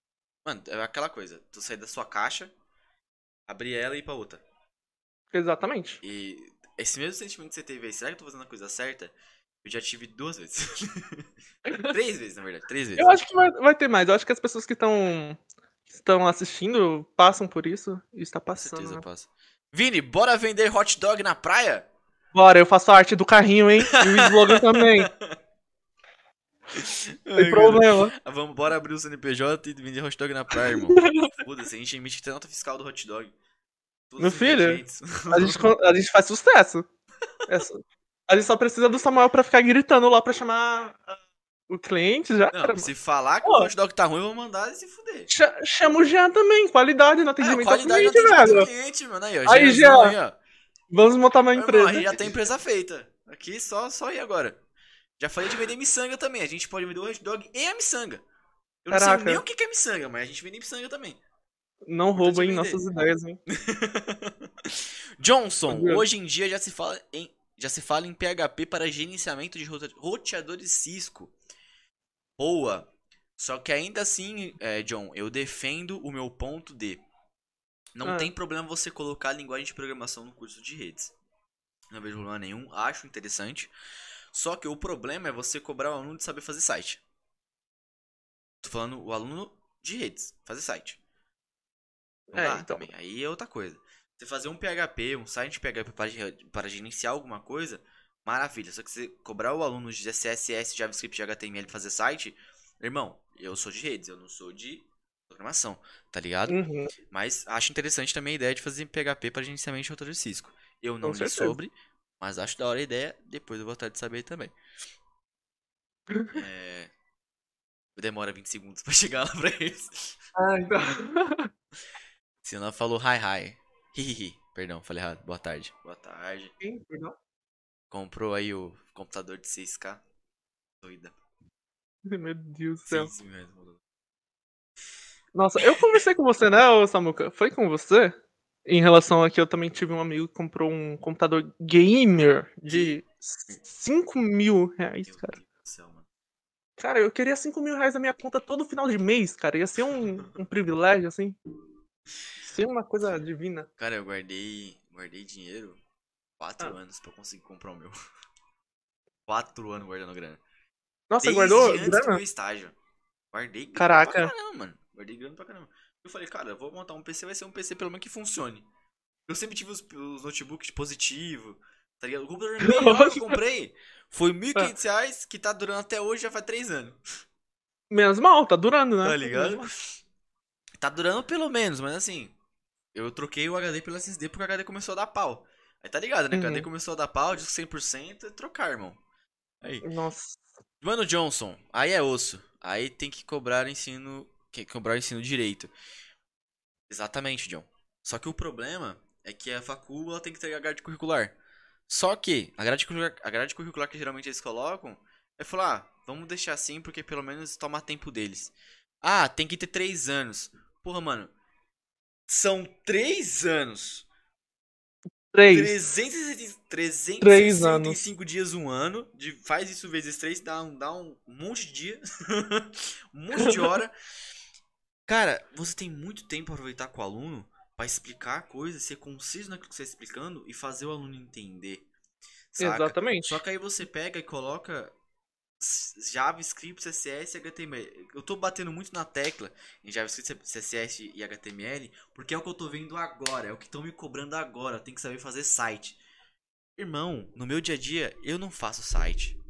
Mano, é aquela coisa, tu sair da sua caixa abrir ela e ir pra outra. Exatamente. E esse mesmo sentimento que você teve aí, será que eu tô fazendo a coisa certa? Eu já tive duas vezes. três vezes, na verdade, três vezes. Eu acho que vai, vai ter mais. Eu acho que as pessoas que estão estão assistindo passam por isso e está Com passando. certeza Né? eu passo. Vini, bora vender hot dog na praia? Bora, eu faço a arte do carrinho, hein? E o slogan também. Tem problema. Ah, Vamos, bora abrir o CNPJ e vender hot dog na praia, irmão. Foda-se, a gente emite até nota fiscal do hot dog. Todos Meu filho. A gente, a gente faz sucesso. É só- a gente só precisa do Samuel pra ficar gritando lá pra chamar ah, o cliente já. Não, se falar que Pô. o hot dog tá ruim, eu vou mandar ele se fuder. Cha- Chama o Jean também, qualidade no É, atendimento ao qualidade cliente, não tem velho. cliente, mano. Aí, ó. Aí, Jean. Vamos montar uma empresa. irmão, já tem empresa feita. Aqui só, só ir agora. Já falei de vender miçanga também. A gente pode vender o hot dog e a miçanga. Eu não Caraca. sei nem o que é miçanga, mas a gente vende miçanga também. Não roubem nossas ideias, hein? Johnson, hoje em dia já se fala em já se fala em PHP para gerenciamento de roteadores Cisco. Boa. Só que ainda assim, é, John, eu defendo o meu ponto de não Ah. tem problema você colocar a linguagem de programação no curso de redes. Não vejo problema nenhum, acho interessante. Só que o problema é você cobrar o aluno de saber fazer site. Tô falando o aluno de redes, fazer site. Não É, então. também. Aí é outra coisa. Você fazer um PHP, um site PHP para, para gerenciar alguma coisa, maravilha. Só que você cobrar o aluno de CSS, JavaScript e HTML fazer site, irmão, eu sou de redes, eu não sou de programação, tá ligado? Uhum. Mas acho interessante também a ideia de fazer PHP para gerenciamento de rotor de Cisco. Eu não Com li certeza. sobre, mas acho da hora a ideia, depois eu vou atrás de saber também. É... Demora 20 segundos pra chegar lá pra eles. Ah, então. Senão ela falou hi hi. Hihihi. Perdão, falei errado. Boa tarde. Boa tarde. Sim, perdão. Comprou aí o computador de 6K. Doida. Meu Deus do céu. 6 mesmo. Nossa, eu conversei com você, né, Samuca? Foi com você? Em relação a que eu também tive um amigo que comprou um computador gamer de 5 mil reais, cara. Do. Cara, eu queria 5 mil reais na minha conta todo final de mês, cara. Ia ser um, um privilégio, assim. Ser uma coisa divina. Cara, eu guardei. Guardei dinheiro 4 Ah. anos pra eu conseguir comprar o meu. 4 anos guardando grana. Nossa, Desde guardou antes do grana? meu estágio. Guardei grana Caraca. pra caramba, mano. Guardei grana pra caramba. Eu falei, cara, eu vou montar um PC, vai ser um PC pelo menos que funcione. Eu sempre tive os, os notebooks positivo, tá ligado? O computador melhor que eu comprei foi 1.500 reais, que tá durando até hoje, já faz 3 anos. Menos mal, tá durando, né? Tá ligado? Tá durando pelo menos, mas assim, eu troquei o HD pelo SSD porque o HD começou a dar pau. Aí tá ligado, né? O HD Uhum. começou a dar pau, de 100% é trocar, irmão. Aí. Nossa. Mano Johnson, aí é osso. Aí tem que cobrar ensino. Que cobrar ensino direito. Exatamente, John. Só que o problema é que a facul ela tem que ter a grade curricular. Só que a grade curricular, a grade curricular que geralmente eles colocam é falar, ah, vamos deixar assim porque pelo menos toma tempo deles. Ah, tem que ter três anos. Porra, mano. São três anos. Três. 360 Três 365 dias um ano. De, faz isso vezes 3, dá um, dá um monte de dia. um monte de hora. Cara, você tem muito tempo pra aproveitar com o aluno pra explicar a coisa, ser conciso naquilo que você está explicando e fazer o aluno entender. Saca? Exatamente. Só que aí você pega e coloca JavaScript, CSS e HTML. Eu tô batendo muito na tecla em JavaScript, CSS e HTML, porque é o que eu tô vendo agora, é o que estão me cobrando agora. Tenho que saber fazer site. Irmão, no meu dia a dia eu não faço site.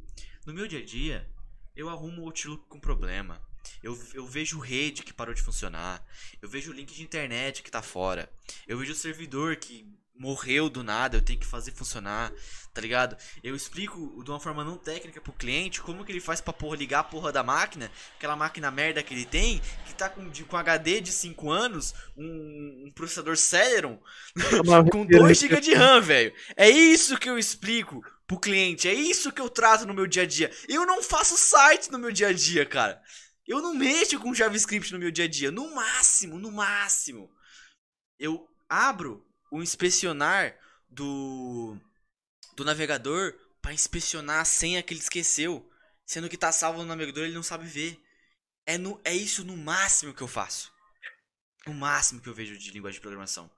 No meu dia a dia eu arrumo o Outlook com problema. Eu, eu vejo rede que parou de funcionar. Eu vejo o link de internet que tá fora. Eu vejo o servidor que morreu do nada, eu tenho que fazer funcionar, tá ligado? Eu explico de uma forma não técnica pro cliente como que ele faz pra porra ligar a porra da máquina, aquela máquina merda que ele tem, que tá com, de- com HD de 5 anos, um, um processador Celeron, com 2 GB de RAM, velho. É isso que eu explico pro cliente, é isso que eu trato no meu dia a dia. Eu não faço site no meu dia a dia, cara. Eu não mexo com JavaScript no meu dia a dia, no máximo, no máximo. Eu abro o inspecionar do do navegador pra inspecionar a senha que ele esqueceu, sendo que tá salvo no navegador, ele não sabe ver. É no é isso no máximo que eu faço. No máximo que eu vejo de linguagem de programação.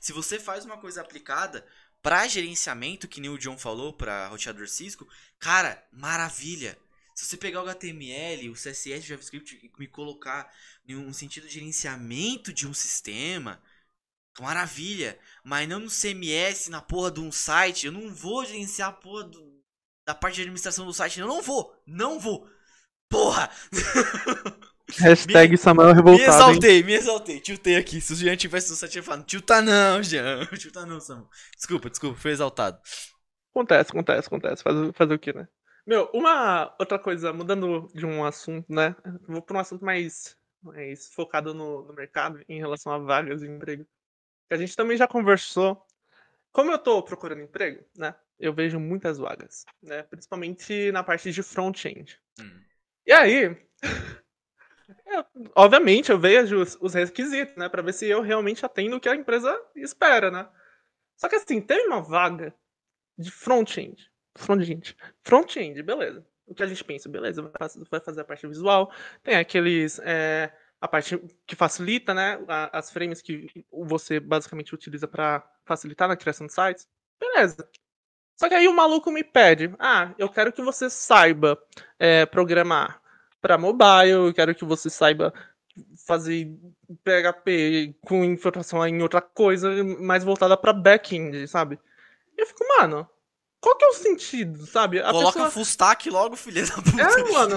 Se você faz uma coisa aplicada pra gerenciamento, que nem o John falou, pra roteador Cisco, cara, maravilha. Se você pegar o HTML, o CSS, o JavaScript e me colocar em um sentido de gerenciamento de um sistema, maravilha. Mas não no CMS, na porra de um site. Eu não vou gerenciar a porra do, da parte de administração do site. Eu não vou. Não vou. Porra! Hashtag Me- Samuel Me revoltado. hein? exaltei, me exaltei. Tiltei aqui. Se o Jean tivesse no site, eu ia falar, tilta não, Jean. Tilta não, Samu. Desculpa, desculpa, foi exaltado. Acontece, acontece, acontece. Fazer, fazer o que, né? Meu, uma outra coisa, mudando de um assunto, né? Vou para um assunto mais, mais focado no, no mercado em relação a vagas de emprego. A gente também já conversou. Como eu tô procurando emprego, né? Eu vejo muitas vagas, né? Principalmente na parte de front-end. Hum. E aí, eu- obviamente, eu vejo os, os requisitos, né? Pra ver se eu realmente atendo o que a empresa espera, né? Só que assim, teve uma vaga de front-end. Front-end. Front-end, beleza. O que a gente pensa, beleza, vai faz- vai fazer a parte visual. Tem aqueles. é, a parte que facilita, né? As frames que você basicamente utiliza pra facilitar na criação de sites. Beleza. Só que aí o maluco me pede: ah, eu quero que você saiba é, programar para mobile, eu quero que você saiba fazer PHP com informação em outra coisa mais voltada para back-end, sabe? E eu fico, mano, qual que é o sentido, sabe? A Coloca pessoa- full stack logo, filha da puta. É, mano.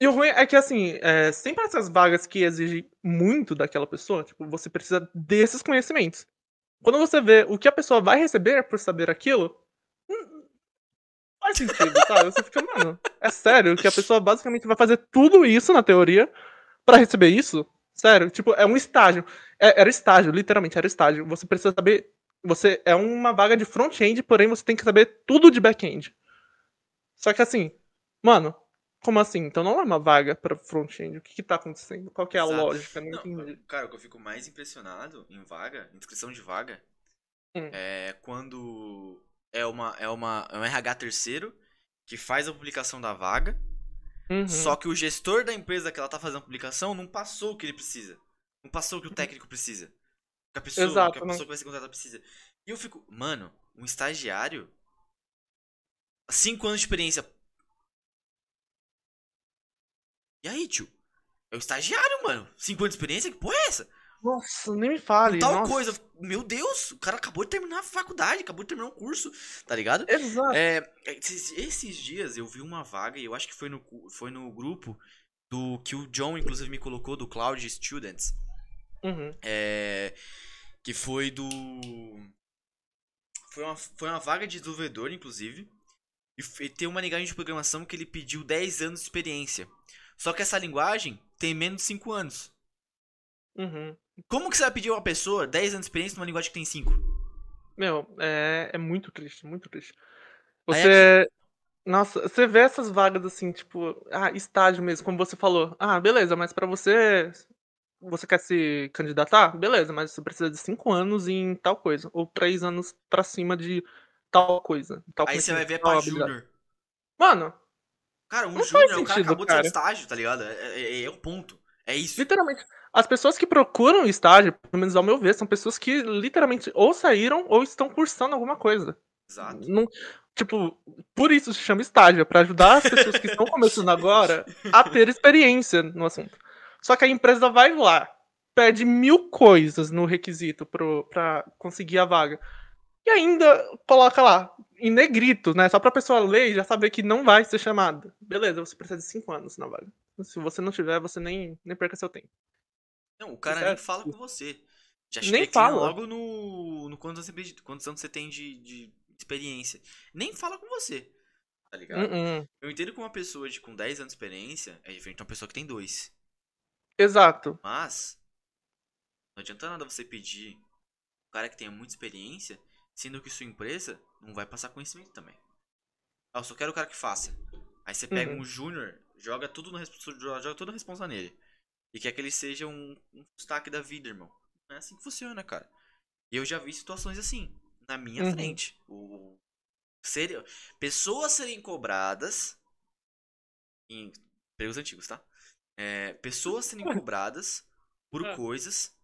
E o ruim é que, assim, é, sempre essas vagas que exigem muito daquela pessoa, tipo, você precisa desses conhecimentos. Quando você vê o que a pessoa vai receber por saber aquilo, hum, faz sentido, sabe? Você fica, mano, é sério que a pessoa basicamente vai fazer tudo isso na teoria pra receber isso? Sério? Tipo, é um estágio. É- era estágio, literalmente, era estágio. Você precisa saber. Você é uma vaga de front-end, porém você tem que saber tudo de back-end. Só que assim, mano, como assim? Então não é uma vaga pra front-end. O que que tá acontecendo? Qual que é a Exato. lógica? Não, Não, cara, o que eu fico mais impressionado em vaga, inscrição de vaga, Hum. é quando é uma é uma é um RH terceiro que faz a publicação da vaga, Uhum. só que o gestor da empresa que ela tá fazendo a publicação não passou o que ele precisa. Não passou o que o técnico precisa. Que a pessoa, Exato, que a não. pessoa que vai ser contratada precisa. E eu fico, mano, um estagiário cinco anos de experiência. E aí, tio? É o estagiário, mano. Cinco anos de experiência? Que porra é essa? Nossa, nem me fale. tal nossa. coisa. Meu Deus, o cara acabou de terminar a faculdade, acabou de terminar um curso, tá ligado? Exato. É, esses, esses dias eu vi uma vaga e eu acho que foi no, foi no grupo do que o John, inclusive, me colocou, do Cloud Students. Uhum. É, que foi do. Foi uma, foi uma vaga de desenvolvedor, inclusive. E, e tem uma linguagem de programação que ele pediu 10 anos de experiência. Só que essa linguagem tem menos de 5 anos. Uhum. Como que você vai pedir a uma pessoa 10 anos de experiência numa linguagem que tem 5? Meu, é, é muito triste, muito triste. Você. Nossa, você vê essas vagas assim, tipo, ah, estágio mesmo, como você falou. Ah, beleza, mas pra você. Você quer se candidatar? Beleza, mas você precisa de cinco anos em tal coisa. Ou três anos pra cima de tal coisa. Tal Aí você vai ver pra. Júnior. Mano, Cara, um Júnior, o cara acabou de sair do cara. estágio, tá ligado? É, é, é o ponto. É isso. literalmente, as pessoas que procuram estágio, pelo menos ao meu ver, são pessoas que literalmente ou saíram ou estão cursando alguma coisa. Exato. Não, tipo, por isso se chama estágio, pra ajudar as pessoas que estão começando agora a ter experiência no assunto. Só que a empresa vai lá, pede mil coisas no requisito pro, pra conseguir a vaga. E ainda coloca lá, em negrito, né? Só pra pessoa ler e já saber que não vai ser chamada. Beleza, você precisa de cinco anos na vaga. Se você não tiver, você nem, nem perca seu tempo. Não, o cara Certo. nem fala com você. Já Nem fala. logo no, no quantos, anos você, quantos anos você tem de, de experiência. Nem fala com você. Tá ligado? Uh-uh. Eu entendo que uma pessoa de, com 10 anos de experiência é diferente de uma pessoa que tem dois. Exato. Mas, não adianta nada você pedir um cara que tenha muita experiência, sendo que sua empresa não vai passar conhecimento também. Ah, eu só quero o cara que faça. Aí você pega Uhum. um júnior, joga tudo no joga toda a responsa nele. E quer que ele seja um, um destaque da vida, irmão. Não é assim que funciona, cara. E eu já vi situações assim, na minha Uhum. frente. O, ser, pessoas serem cobradas em empregos antigos, tá? É, pessoas serem cobradas por Ah. coisas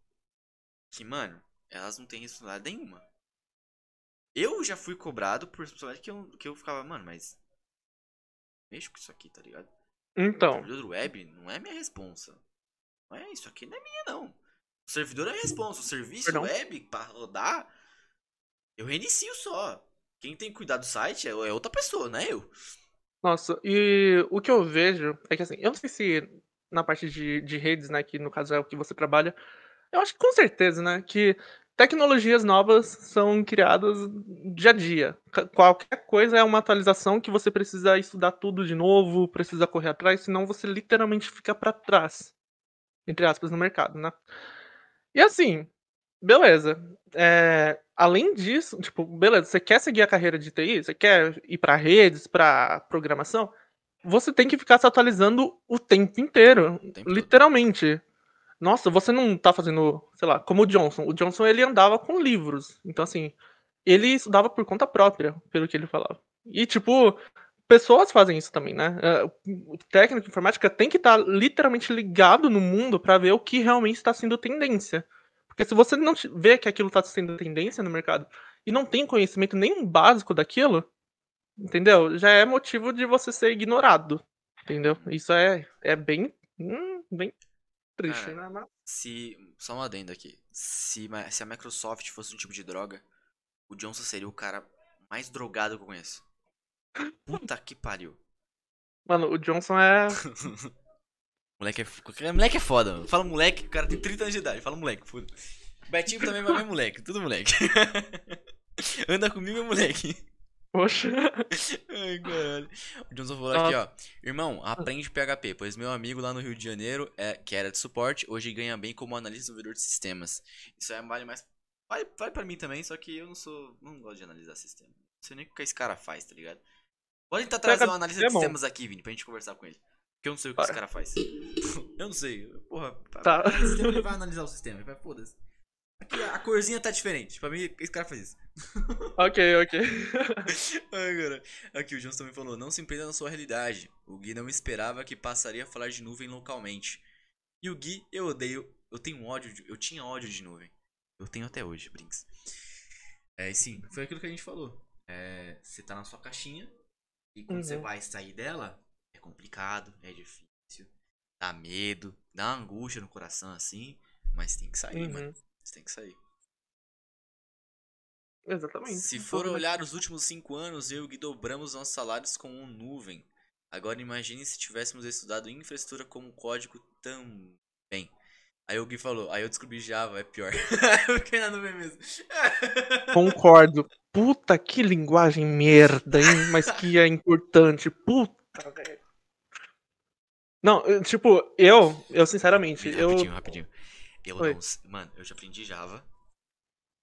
que, mano, elas não têm responsabilidade nenhuma. Eu já fui cobrado por responsabilidade que eu, que eu ficava, mano, mas. Mexo com isso aqui, tá ligado? Então, servidor web não é minha responsa. Não é isso aqui, não é minha, não. O servidor é minha responsa. O serviço Perdão? web pra rodar, eu reinicio só. Quem tem que cuidar do site é, é outra pessoa, não é eu. nossa, e o que eu vejo é que assim, eu não sei se na parte de, de redes, né, que no caso é o que você trabalha, eu acho que com certeza, né, que tecnologias novas são criadas dia a dia. Qualquer coisa é uma atualização que você precisa estudar tudo de novo, precisa correr atrás, senão você literalmente fica pra trás, entre aspas, no mercado, né? E assim, beleza. é, além disso, tipo, beleza, você quer seguir a carreira de TI, você quer ir pra redes, pra programação, você tem que ficar se atualizando o tempo inteiro, O tempo todo. literalmente. Nossa, você não tá fazendo, sei lá, como o Johnson. O Johnson ele andava com livros. Então assim, ele estudava por conta própria, pelo que ele falava. E tipo, pessoas fazem isso também, né? É, O técnico de informática tem que estar literalmente ligado no mundo pra ver o que realmente está sendo tendência. Porque se você não vê que aquilo está sendo tendência no mercado e não tem conhecimento nem básico daquilo, entendeu? Já é motivo de você ser ignorado, entendeu? Isso é, é bem, hum, bem triste, Cara, né? Se. Só um adendo aqui. Se, se a Microsoft fosse um tipo de droga, o Johnson seria o cara mais drogado que eu conheço. Puta que pariu. Mano, o Johnson é. Moleque é, moleque é foda, mano. Fala moleque, o cara tem 30 anos de idade. Fala moleque, foda. Betinho também ver moleque, tudo moleque. Anda comigo é moleque. Poxa. Ai, caralho. O Johnson falou aqui, ó. Irmão, aprende PHP, pois meu amigo lá no Rio de Janeiro, é, que era de suporte, hoje ganha bem como analista desenvolvedor de sistemas. Isso aí vale mais. Vale, vale pra mim também, só que eu não sou. Não gosto de analisar sistema. Não sei nem o que esse cara faz, tá ligado? Pode tentar trazer um analista de é sistemas aqui, Vini, pra gente conversar com ele. Porque eu não sei o que esse Bora. cara faz. eu não sei. Porra, Tá. pra sistema, ele vai analisar o sistema. Ele vai, foda-se. Aqui a corzinha tá diferente. Pra mim, esse cara faz isso. ok, ok. Ai, cara. Aqui o Johnson também falou: não se empreenda na sua realidade. O Gui não esperava que passaria a falar de nuvem localmente. E o Gui, eu odeio. Eu tenho ódio. De, eu tinha ódio de nuvem. Eu tenho até hoje, Brinks. É, e sim, foi aquilo que a gente falou. É, você tá na sua caixinha. E quando você Uhum. vai sair dela, é complicado, é difícil. Dá medo, dá uma angústia no coração assim. Mas tem que sair, Uhum. mano. Você tem que sair. Exatamente. Se for olhar os últimos cinco anos, eu e o Gui dobramos nossos salários com um nuvem. Agora imagine se tivéssemos estudado infraestrutura como código também. Aí o Gui falou, aí eu descobri Java, é pior. eu fiquei na nuvem mesmo. Concordo. Puta, que linguagem merda, hein? Mas que é importante. Puta, velho. Não, eu- tipo, eu, eu sinceramente, eu. Rapidinho, rapidinho. Eu Oi. não sei. Mano, eu já aprendi Java.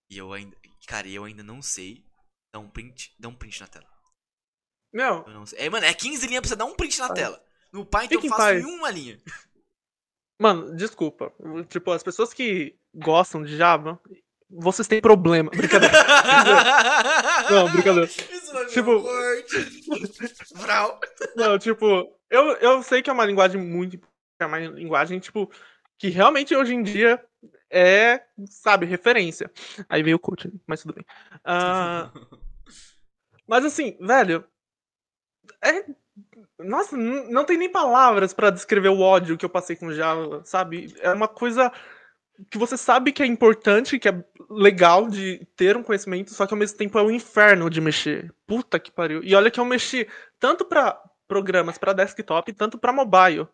E eu ainda. Cara, eu ainda não sei dar um print. Dar um print na tela. Meu, Eu não sei. É, mano, é 15 linhas pra você dar um print na Ai. tela. No Python eu faço em uma linha. mano, desculpa. Tipo, as pessoas que gostam de Java, vocês têm problema. Brincadeira. Não, brincadeira. Isso vai Tipo-. Vral. Não, tipo, eu, eu sei que é uma linguagem muito. É uma linguagem, tipo, que realmente hoje em dia é, sabe, referência. Aí veio o coach, mas tudo bem. Ah, mas assim, velho. É. Nossa, não tem nem palavras pra descrever o ódio que eu passei com Java, sabe? É uma coisa que você sabe que é importante, que é legal de ter um conhecimento, só que ao mesmo tempo é um inferno de mexer. Puta que pariu. E olha que eu mexi tanto pra programas pra desktop, tanto pra mobile.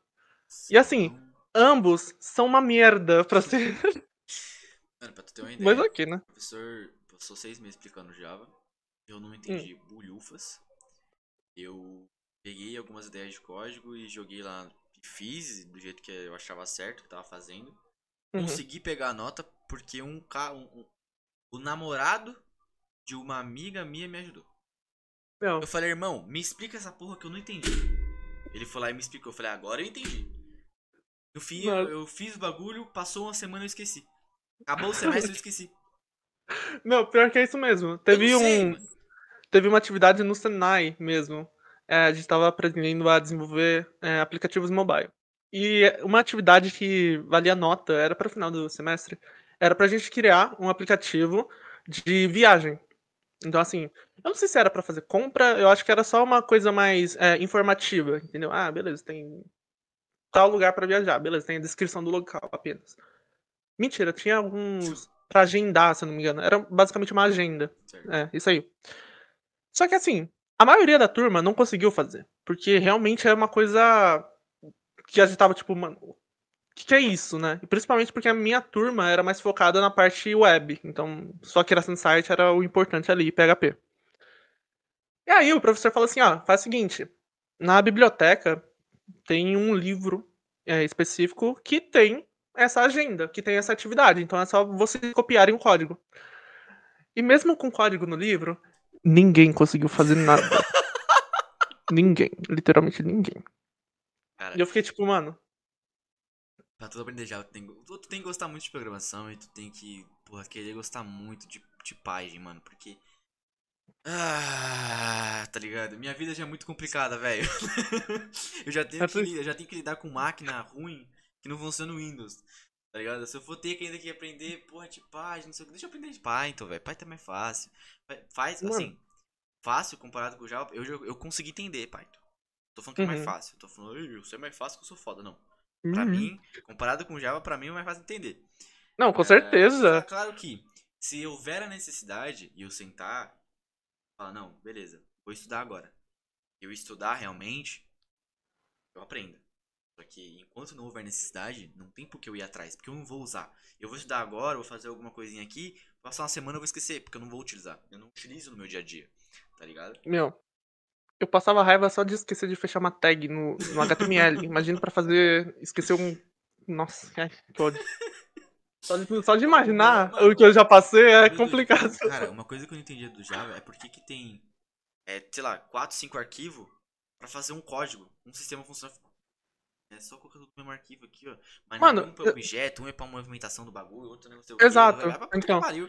E assim, ambos são uma merda pra ser. Mano, pra tu ter uma ideia. Mas ok, né? O professor passou seis meses explicando Java. Eu não entendi Hum. bulhufas. Eu peguei algumas ideias de código e joguei lá. e Fiz do jeito que eu achava certo que tava fazendo. Uhum. Consegui pegar a nota porque um cara. Um, um- o namorado de uma amiga minha me ajudou. Não. Eu falei, irmão, me explica essa porra que eu não entendi. Ele foi lá e me explicou. Eu falei, agora eu entendi. No fim, eu, Mano. eu fiz o bagulho, passou uma semana e eu esqueci. Acabou o semestre e eu esqueci. Não, pior que é isso mesmo. Teve sei, um. mano. Teve uma atividade no Senai mesmo. É, a gente estava aprendendo a desenvolver é, aplicativos mobile. E uma atividade que valia nota, era para o final do semestre, era pra gente criar um aplicativo de viagem. Então, assim, eu não sei se era pra fazer compra, eu acho que era só uma coisa mais é, informativa, entendeu? Ah, beleza, tem tal lugar pra viajar, beleza, tem a descrição do local apenas. Mentira, tinha alguns pra agendar, se eu não me engano. Era basicamente uma agenda. É, isso aí. Só que assim, a maioria da turma não conseguiu fazer. Porque realmente é uma coisa que a gente tava tipo, mano, o que, que é isso, né? E principalmente porque a minha turma era mais focada na parte web. Então, só criação de site era o importante ali, PHP. E aí o professor falou assim, ó, faz o seguinte, na biblioteca tem um livro é, específico que tem essa agenda, que tem essa atividade. Então é só vocês copiarem o código. E mesmo com código no livro, ninguém conseguiu fazer nada. ninguém, literalmente ninguém. Cara, E eu fiquei tipo, mano, pra tu aprender Java, tu tem, tu, tu tem que gostar muito de programação e tu tem que, porra, querer gostar muito de, de Python, mano, porque... Ah, tá ligado? Minha vida já é muito complicada, velho. eu, já tenho É que, por- eu já tenho que lidar com máquina ruim que não funciona no Windows. Tá ligado? Se eu for ter que ainda que aprender, porra, de Python, não sei o que, deixa eu aprender de Python, velho. Python é mais fácil. Fa- Faz, Mano. assim, fácil comparado com o Java, eu, eu consegui entender Python. Tô falando que é mais Uhum. fácil. Tô falando, "Ei, você é mais fácil que eu sou foda. Não. Pra uhum. mim, comparado com Java, pra mim é mais fácil entender. não, com É, certeza. Claro que, se houver a necessidade e eu sentar, falar, não, beleza, vou estudar agora. Eu estudar realmente, eu aprendo. Só que enquanto não houver necessidade, não tem por que eu ir atrás, porque eu não vou usar. Eu vou estudar agora, vou fazer alguma coisinha aqui, passar uma semana eu vou esquecer, porque eu não vou utilizar. Eu não utilizo no meu dia a dia, tá ligado? Meu, eu passava raiva só de esquecer de fechar uma tag no, no HTML. Imagina pra fazer. Esquecer um. Nossa, que ódio. Só de, só de imaginar Mano, o que eu já passei é complicado. Cara, uma coisa que eu não entendia do Java é por que que tem, é, sei lá, 4, 5 arquivos pra fazer um código, um sistema funcionar. É só colocar tudo no mesmo arquivo aqui, ó. Mas Mano, um pra eu- objeto, um é pra movimentação do bagulho, outro não sei o. Exato, puta que então. pariu.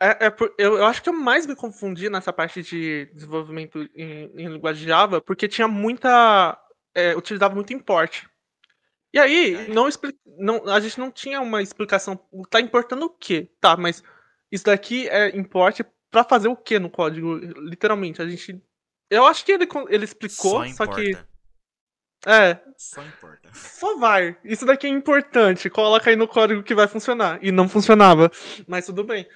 É, é por- eu, eu acho que eu mais me confundi nessa parte de desenvolvimento em, em linguagem Java, porque tinha muita. é, utilizava muito import. E aí, não, expli- não a gente não tinha uma explicação. Tá importando o quê? Tá, mas isso daqui é import pra fazer o quê no código? Literalmente, a gente. Eu acho que ele, ele explicou, Só só, que. É, Só importa. só vai. Isso daqui é importante. Coloca aí no código que vai funcionar. E não funcionava. Mas tudo bem.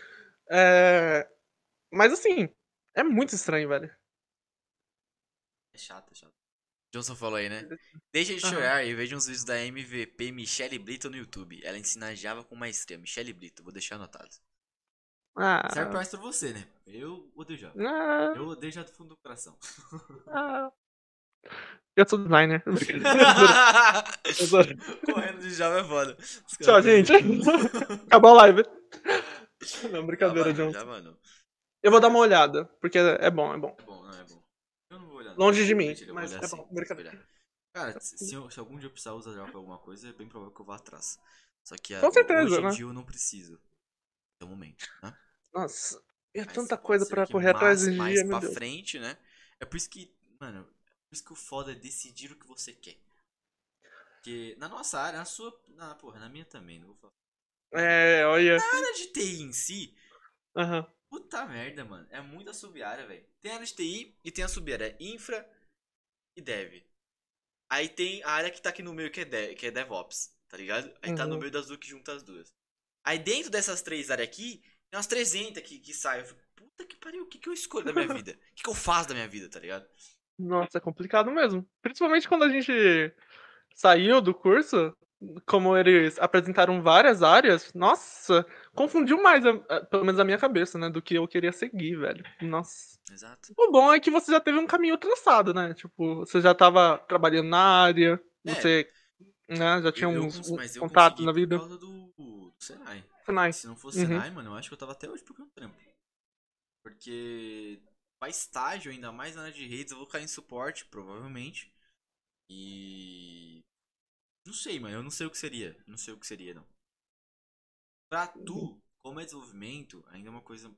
É, Mas assim, é muito estranho, velho. É chato, é chato. Johnson falou aí, né? Deixa de chorar e veja uns vídeos da MVP Michelle Brito no YouTube. Ela ensina Java com maestria. Michelle Brito, vou deixar anotado. Ah, Serve pra pra você, né? Eu odeio Java. ah, Eu odeio Java do fundo do coração. ah. Eu sou designer. Eu sou- Correndo de Java é foda. Tchau, gente. Acabou a live. Não, brincadeira, John. Eu vou dar uma olhada, porque é bom, é bom. É bom, não é bom. Eu não vou olhar. não. Longe de mim, mas é bom, brincadeira. olhar. Cara, se, se eu- se algum dia eu precisar usar Java pra alguma coisa, é bem provável que eu vá atrás. Só que Com a- certeza, hoje em né? dia eu não preciso. No momento, né? Nossa, é Mas tanta coisa pra correr atrás mais, de mais dia, pra meu Deus. frente, né? É por isso que, mano, é por isso que o foda é decidir o que você quer. Porque na nossa área, na sua. Na, porra, na minha também, não vou falar. É, olha. A área de TI em si, Aham. Puta merda, mano. É muita sub-área, velho. Tem a área de TI e tem a sub-área infra e dev. Aí tem a área que tá aqui no meio que é, de, que é DevOps, tá ligado? Aí tá no Uhum. meio das duas que junta as duas. Aí dentro dessas três áreas aqui, tem umas 300 que, que saem. Eu fico, puta que pariu, o que, que eu escolho da minha vida? O que, que eu faço da minha vida, tá ligado? Nossa, é complicado mesmo. Principalmente quando a gente saiu do curso, como eles apresentaram várias áreas, nossa, confundiu mais, a- a- pelo menos a minha cabeça, né, do que eu queria seguir, velho. Nossa. Exato. O bom é que você já teve um caminho traçado, né? Tipo, você já tava trabalhando na área, É. você né, já tinha Eu- eu uns, cons- uns eu contatos na por vida. causa do, do Senai. Senai. Se não fosse Uhum. Senai, mano, eu acho que eu tava até hoje procurando trampo. Porque pra estágio, ainda mais na área de redes, eu vou cair em suporte, provavelmente. E. Não sei, mano, eu não sei o que seria. Não sei o que seria, não. Pra tu, como é desenvolvimento, ainda é uma coisa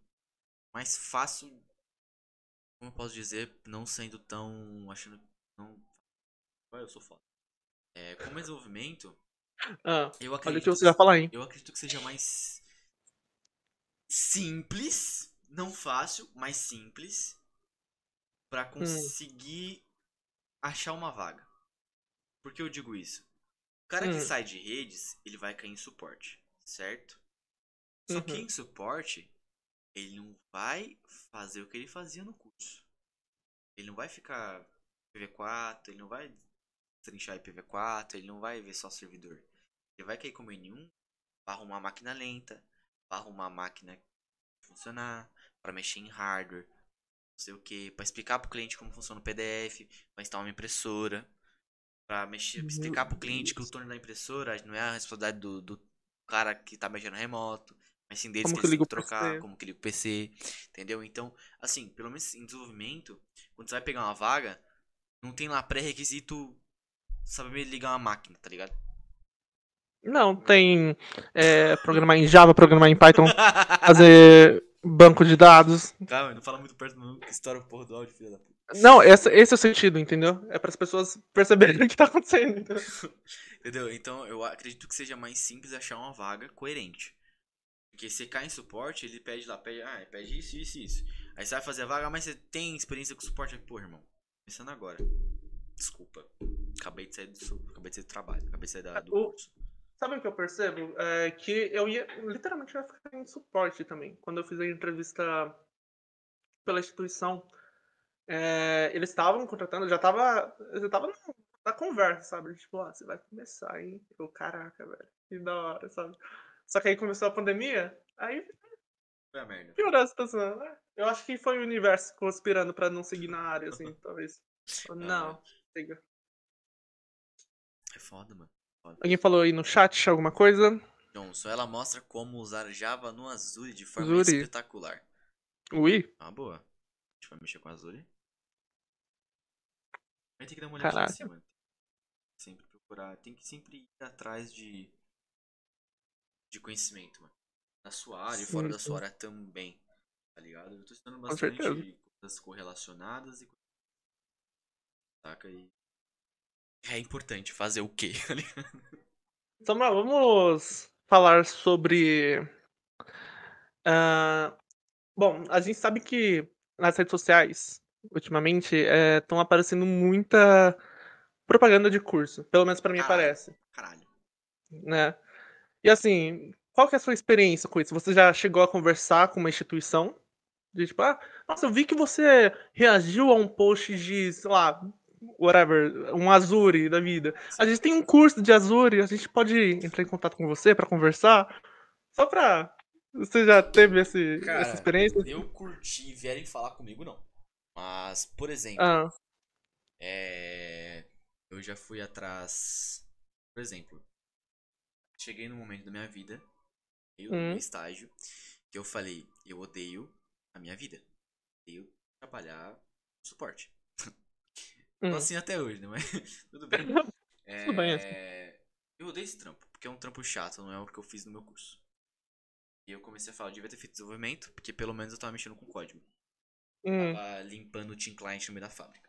mais fácil. Como eu posso dizer, não sendo tão. achando. Não. Ah, eu sou foda. É, como é desenvolvimento, Ah, eu olha o acredito que você já fala aí. eu acredito que seja mais simples, não fácil, mas simples, pra Hum. conseguir achar uma vaga. Por que eu digo isso? O cara que Hum. sai de redes, ele vai cair em suporte, certo? Só que Uhum. em suporte, ele não vai fazer o que ele fazia no curso. Ele não vai ficar PV4, ele não vai trinchar IPv4, ele não vai ver só servidor. Ele vai cair como N1 pra arrumar máquina lenta, pra arrumar máquina funcionar, pra mexer em hardware, não sei o que, pra explicar pro cliente como funciona o PDF, pra instalar uma impressora, pra mexer, Meu explicar pro cliente que o torno da impressora não é a responsabilidade do, do cara que tá mexendo remoto, mas sim deles Como que eles têm que trocar, PC. como que liga o PC, entendeu? Então, assim, pelo menos em desenvolvimento, quando você vai pegar uma vaga, não tem lá pré-requisito saber ligar uma máquina, tá ligado? Não, tem é, programar em Java, programar em Python, fazer banco de dados. Calma, não fala muito perto não, que estoura o porra do áudio, filha da puta. Não, essa- esse é o sentido, entendeu? É para as pessoas perceberem o que tá acontecendo. entendeu? Entendeu? Então eu acredito que seja mais simples achar uma vaga coerente. Porque você cai em suporte, ele pede lá, pede, ah, pede isso, isso, isso. Aí você vai fazer a vaga, mas você tem experiência com suporte? Pô, irmão, pensando agora. Desculpa. Acabei de sair do, acabei de sair do trabalho, acabei de sair da, do O- curso. Sabe o que eu percebo? É que eu ia, literalmente, eu ia ficar em suporte também. Quando eu fiz a entrevista pela instituição, é, eles estavam contratando, já tava, já tava na, conversa, sabe? Tipo, ah, você vai começar, hein? Eu, caraca, velho, que da hora, sabe? Só que aí começou a pandemia, aí Foi a merda. piorou a situação, né? Eu acho que foi o universo conspirando pra não seguir na área, assim, talvez. Falou, Não, siga. É foda, mano. Alguém falou aí no chat alguma coisa? Johnson, ela mostra como usar Java no Azure de forma espetacular. Ui, Ah, boa. A gente vai mexer com Azure. Vai ter que dar uma olhadinha Caraca. cima. Sempre procurar. Tem que sempre ir atrás de. de conhecimento, mano. Na sua área e fora Sim, da sua área também. Tá ligado? Eu tô estudando bastante coisas correlacionadas e. Saca? E. É importante fazer o quê? tá ligado? Samuel, vamos falar sobre. ah, bom, a gente sabe que nas redes sociais, ultimamente, estão aparecendo muita propaganda de curso. Pelo menos pra mim Caralho. aparece, Caralho. né? E assim, qual que é a sua experiência com isso? Você já chegou a conversar com uma instituição? De tipo, ah, nossa, eu vi que você reagiu a um post de, sei lá, whatever, um Azure da vida. A gente tem um curso de Azure, a gente pode entrar em contato com você pra conversar? Só pra. Você já teve esse, Cara, essa experiência? Eu curti vierem falar comigo, não. Mas, por exemplo, Ah, É, eu já fui atrás. Por exemplo, cheguei num momento da minha vida, eu no Hum. meu estágio, que eu falei, eu odeio a minha vida. Odeio trabalhar no suporte. hum. Assim até hoje, né? Mas tudo bem. Tudo bem, É, Eu odeio esse trampo, porque é um trampo chato, não é o que eu fiz no meu curso. E eu comecei a falar, eu devia ter feito desenvolvimento, porque pelo menos eu tava mexendo com código. Hum, Tava limpando o team client no meio da fábrica.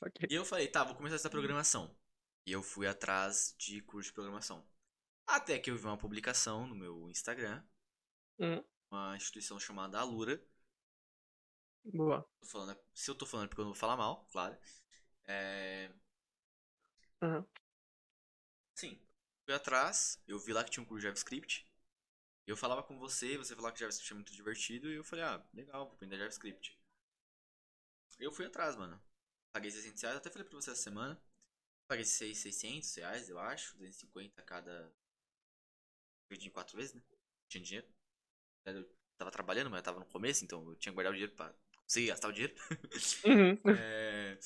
ok. E eu falei, tá, vou começar essa programação. E eu fui atrás de curso de programação. Até que eu vi uma publicação no meu Instagram, Hum, uma instituição chamada Alura. boa. Falando, se eu tô falando é porque eu não vou falar mal, claro. É, Aham. sim, fui atrás, eu vi lá que tinha um curso de JavaScript. Eu falava com você, você falava que JavaScript é muito divertido, e eu falei, ah, legal, vou aprender JavaScript. Eu fui atrás, mano. Paguei 600 reais, até falei pra você essa semana. Paguei 6, 600 reais, eu acho, 250 cada. Perdi em 4 vezes, né? Tinha dinheiro. Eu tava trabalhando, mas eu tava no começo, então eu tinha que guardar o dinheiro pra conseguir gastar o dinheiro. Uhum. É,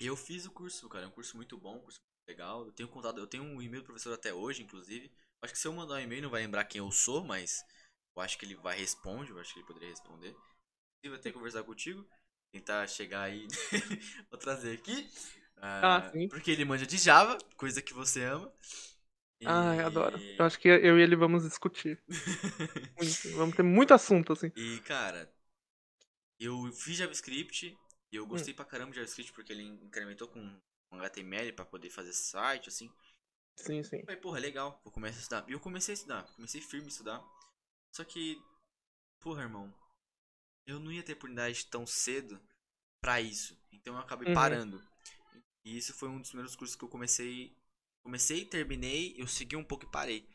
E eu fiz o curso, cara. É um curso muito bom, um curso muito legal. Eu tenho contato, eu tenho um e-mail do professor até hoje, inclusive. Acho que se eu mandar um e-mail não vai lembrar quem eu sou, mas eu acho que ele vai responder, eu acho que ele poderia responder. E vou ter que conversar contigo, tentar chegar aí, vou trazer aqui. Ah, sim. Porque ele manja de Java, coisa que você ama. E- Ai, adoro. Eu acho que eu e ele vamos discutir. Muito. Vamos ter muito assunto, assim. E, cara, eu fiz JavaScript e eu gostei pra caramba de JavaScript porque ele incrementou com HTML pra poder fazer site, assim. Sim, sim. Eu falei, porra, legal, vou começar a estudar. E eu comecei a estudar, comecei firme a estudar. Só que, porra, irmão, eu não ia ter oportunidade tão cedo pra isso. Então eu acabei Uhum. parando. E isso foi um dos primeiros cursos que eu comecei. Comecei, terminei, eu segui um pouco e parei.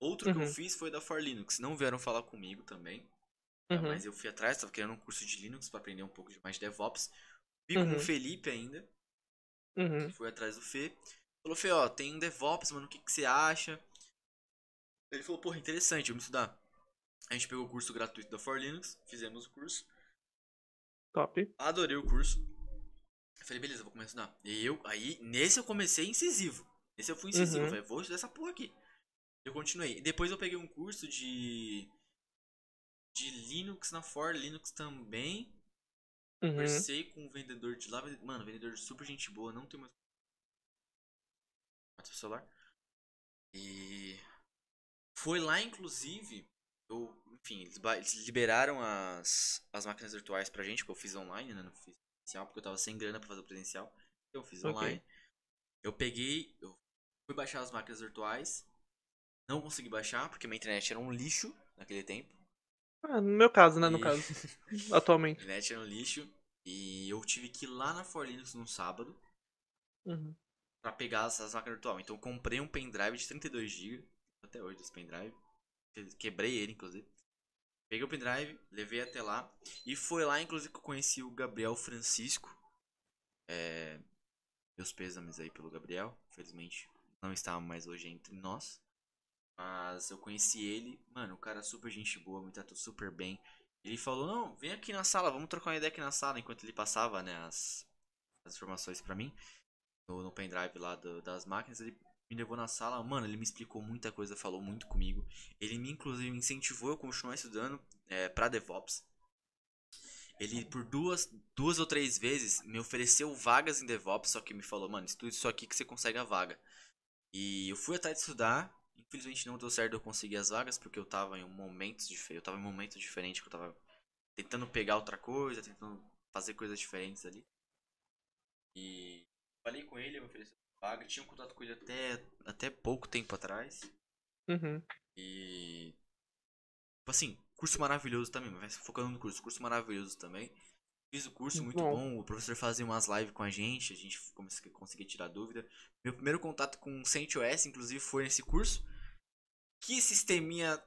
Outro que eu Uhum. fiz foi da For Linux. Não vieram falar comigo também. tá? Uhum. Mas eu fui atrás, tava querendo um curso de Linux pra aprender um pouco de mais de DevOps. Vi com Uhum. o Felipe ainda. Uhum. Fui atrás do Fê. Falou, Fê, ó, tem um DevOps, mano, o que, que você acha? Ele falou, porra, interessante, vamos estudar. A gente pegou o curso gratuito da For Linux, fizemos o curso. Top. Adorei o curso. Eu falei, beleza, vou começar a estudar. E eu, aí, nesse eu comecei incisivo. Nesse eu fui incisivo. Uhum. Falei, vou estudar essa porra aqui. Eu continuei. Depois eu peguei um curso de. De Linux na For Linux também. Uhum. Conversei com um vendedor de lá. Mano, vendedor super gente boa, não tem mais. Mata o celular. E. Foi lá, inclusive. Eu, enfim, eles, liberaram as, as máquinas virtuais pra gente, porque eu fiz online, né? Não fiz presencial, porque eu tava sem grana pra fazer o presencial. Então eu fiz Ok. online. Eu peguei. Eu fui baixar as máquinas virtuais. Não consegui baixar, porque minha internet era um lixo naquele tempo. Ah, no meu caso, né? No E- caso. Atualmente. A internet era um lixo. E eu tive que ir lá na For Linux num sábado. Uhum. Pra pegar essas máquinas virtual. Então eu comprei um pendrive de 32GB, até hoje esse pendrive. Quebrei ele, inclusive. Peguei o pendrive, levei até lá. E foi lá, inclusive, que eu conheci o Gabriel Francisco. É... Meus pêsames aí pelo Gabriel. Infelizmente, não está mais hoje entre nós. Mas eu conheci ele. Mano, o cara é super gente boa, me tratou super bem. Ele falou, não, vem aqui na sala, vamos trocar uma ideia aqui na sala. Enquanto ele passava, né, as, as informações pra mim no, no pendrive lá do- das máquinas, ele me levou na sala, mano, ele me explicou muita coisa, falou muito comigo. Ele me, inclusive, incentivou a continuar estudando é, pra DevOps. Ele, por duas, duas ou três vezes, me ofereceu vagas em DevOps, só que me falou, mano, estude isso aqui que você consegue a vaga. E eu fui de estudar, infelizmente não deu certo eu conseguir as vagas, porque eu tava em um momento diferente, eu tava em um momento diferente, que eu tava tentando pegar outra coisa, tentando fazer coisas diferentes ali. E falei com ele, me ofereceu vaga, tinha um contato com ele até, até pouco tempo atrás. Uhum. E. Tipo assim, curso maravilhoso também, mas focando no curso, curso maravilhoso também. Fiz o curso muito Bom. bom, o professor fazia umas lives com a gente, a gente cons- conseguia tirar dúvida. Meu primeiro contato com o CentOS, inclusive, foi nesse curso. Que sisteminha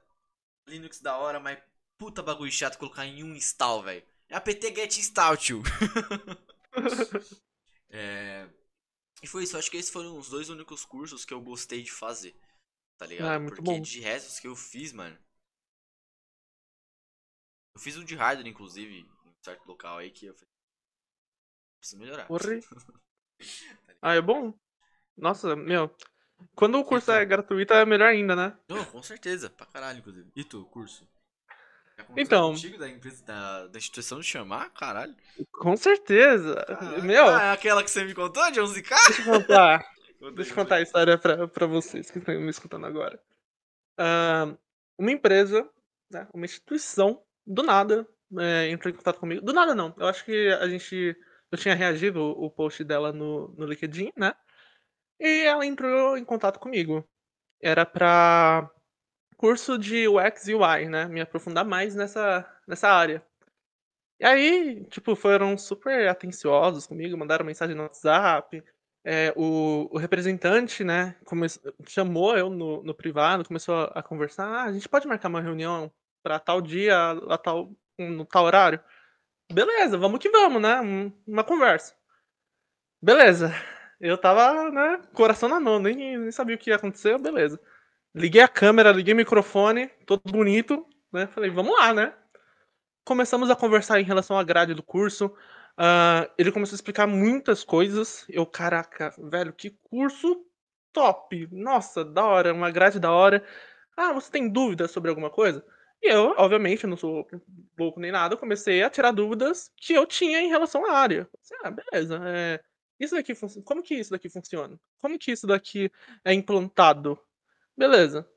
Linux da hora, mas puta bagulho chato colocar em um install, velho. É apt get install, tio. é... E foi isso, acho que esses foram os dois únicos cursos que eu gostei de fazer. Tá ligado? Ah, é muito Porque bom. de restos que eu fiz, mano. Eu fiz um de hardware, inclusive, em um certo local aí que eu falei. Preciso melhorar. Porra. Ah, é bom? Nossa, meu. Quando o curso é gratuito é melhor ainda, né? Não, com certeza, pra caralho, inclusive. E tu, curso? Aconteceu Então. contigo da empresa, da, da instituição de chamar? Caralho. Com certeza. Meu, Ah, é aquela que você me contou de 11k? deixa eu contar. Conta Deixa eu contar a história pra, pra vocês que estão me escutando agora. Ah, uma empresa, né, uma instituição, do nada, é, entrou em contato comigo. Do nada não. Eu acho que a gente. Eu tinha reagido o, o post dela no, no LinkedIn, né? E ela entrou em contato comigo. Era pra curso de UX e UI, né? Me aprofundar mais nessa, nessa área. E aí, tipo, foram super atenciosos comigo, mandaram mensagem no WhatsApp. É, o, o representante, né, come- chamou eu no, no privado, começou a, a conversar. Ah, a gente pode marcar uma reunião pra tal dia, a tal, no tal horário? Beleza, vamos que vamos, né? um- Uma conversa. Beleza. Eu tava, né, coração na mão, nem, nem sabia o que ia acontecer, beleza. Liguei a câmera, liguei o microfone, todo bonito, né? Falei, vamos lá, né? Começamos a conversar em relação à grade do curso. ah, ele começou a explicar muitas coisas. Eu, caraca, velho, que curso top! Nossa, da hora, uma grade da hora. Ah, você tem dúvidas sobre alguma coisa? E eu, obviamente, eu não sou louco nem nada, comecei a tirar dúvidas que eu tinha em relação à área. Ah, beleza. É, isso daqui Como que isso daqui funciona? Como que isso daqui é implantado? Beleza.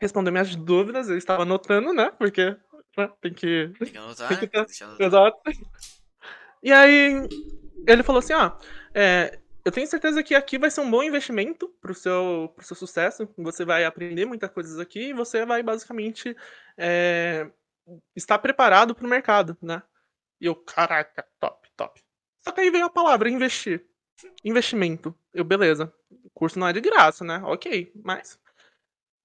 Respondeu minhas dúvidas, eu estava anotando, né? Porque né, tem que Tem que anotar, Tem né? que eu anotar. Exato. E aí ele falou assim, ó, é, eu tenho certeza que aqui vai ser um bom investimento pro seu, pro seu sucesso. Você vai aprender muitas coisas aqui e você vai basicamente é, estar preparado pro mercado, né? E eu, caraca, top, top. Só que aí veio a palavra investir. Investimento. Eu, beleza. O curso não é de graça, né? Ok, mas.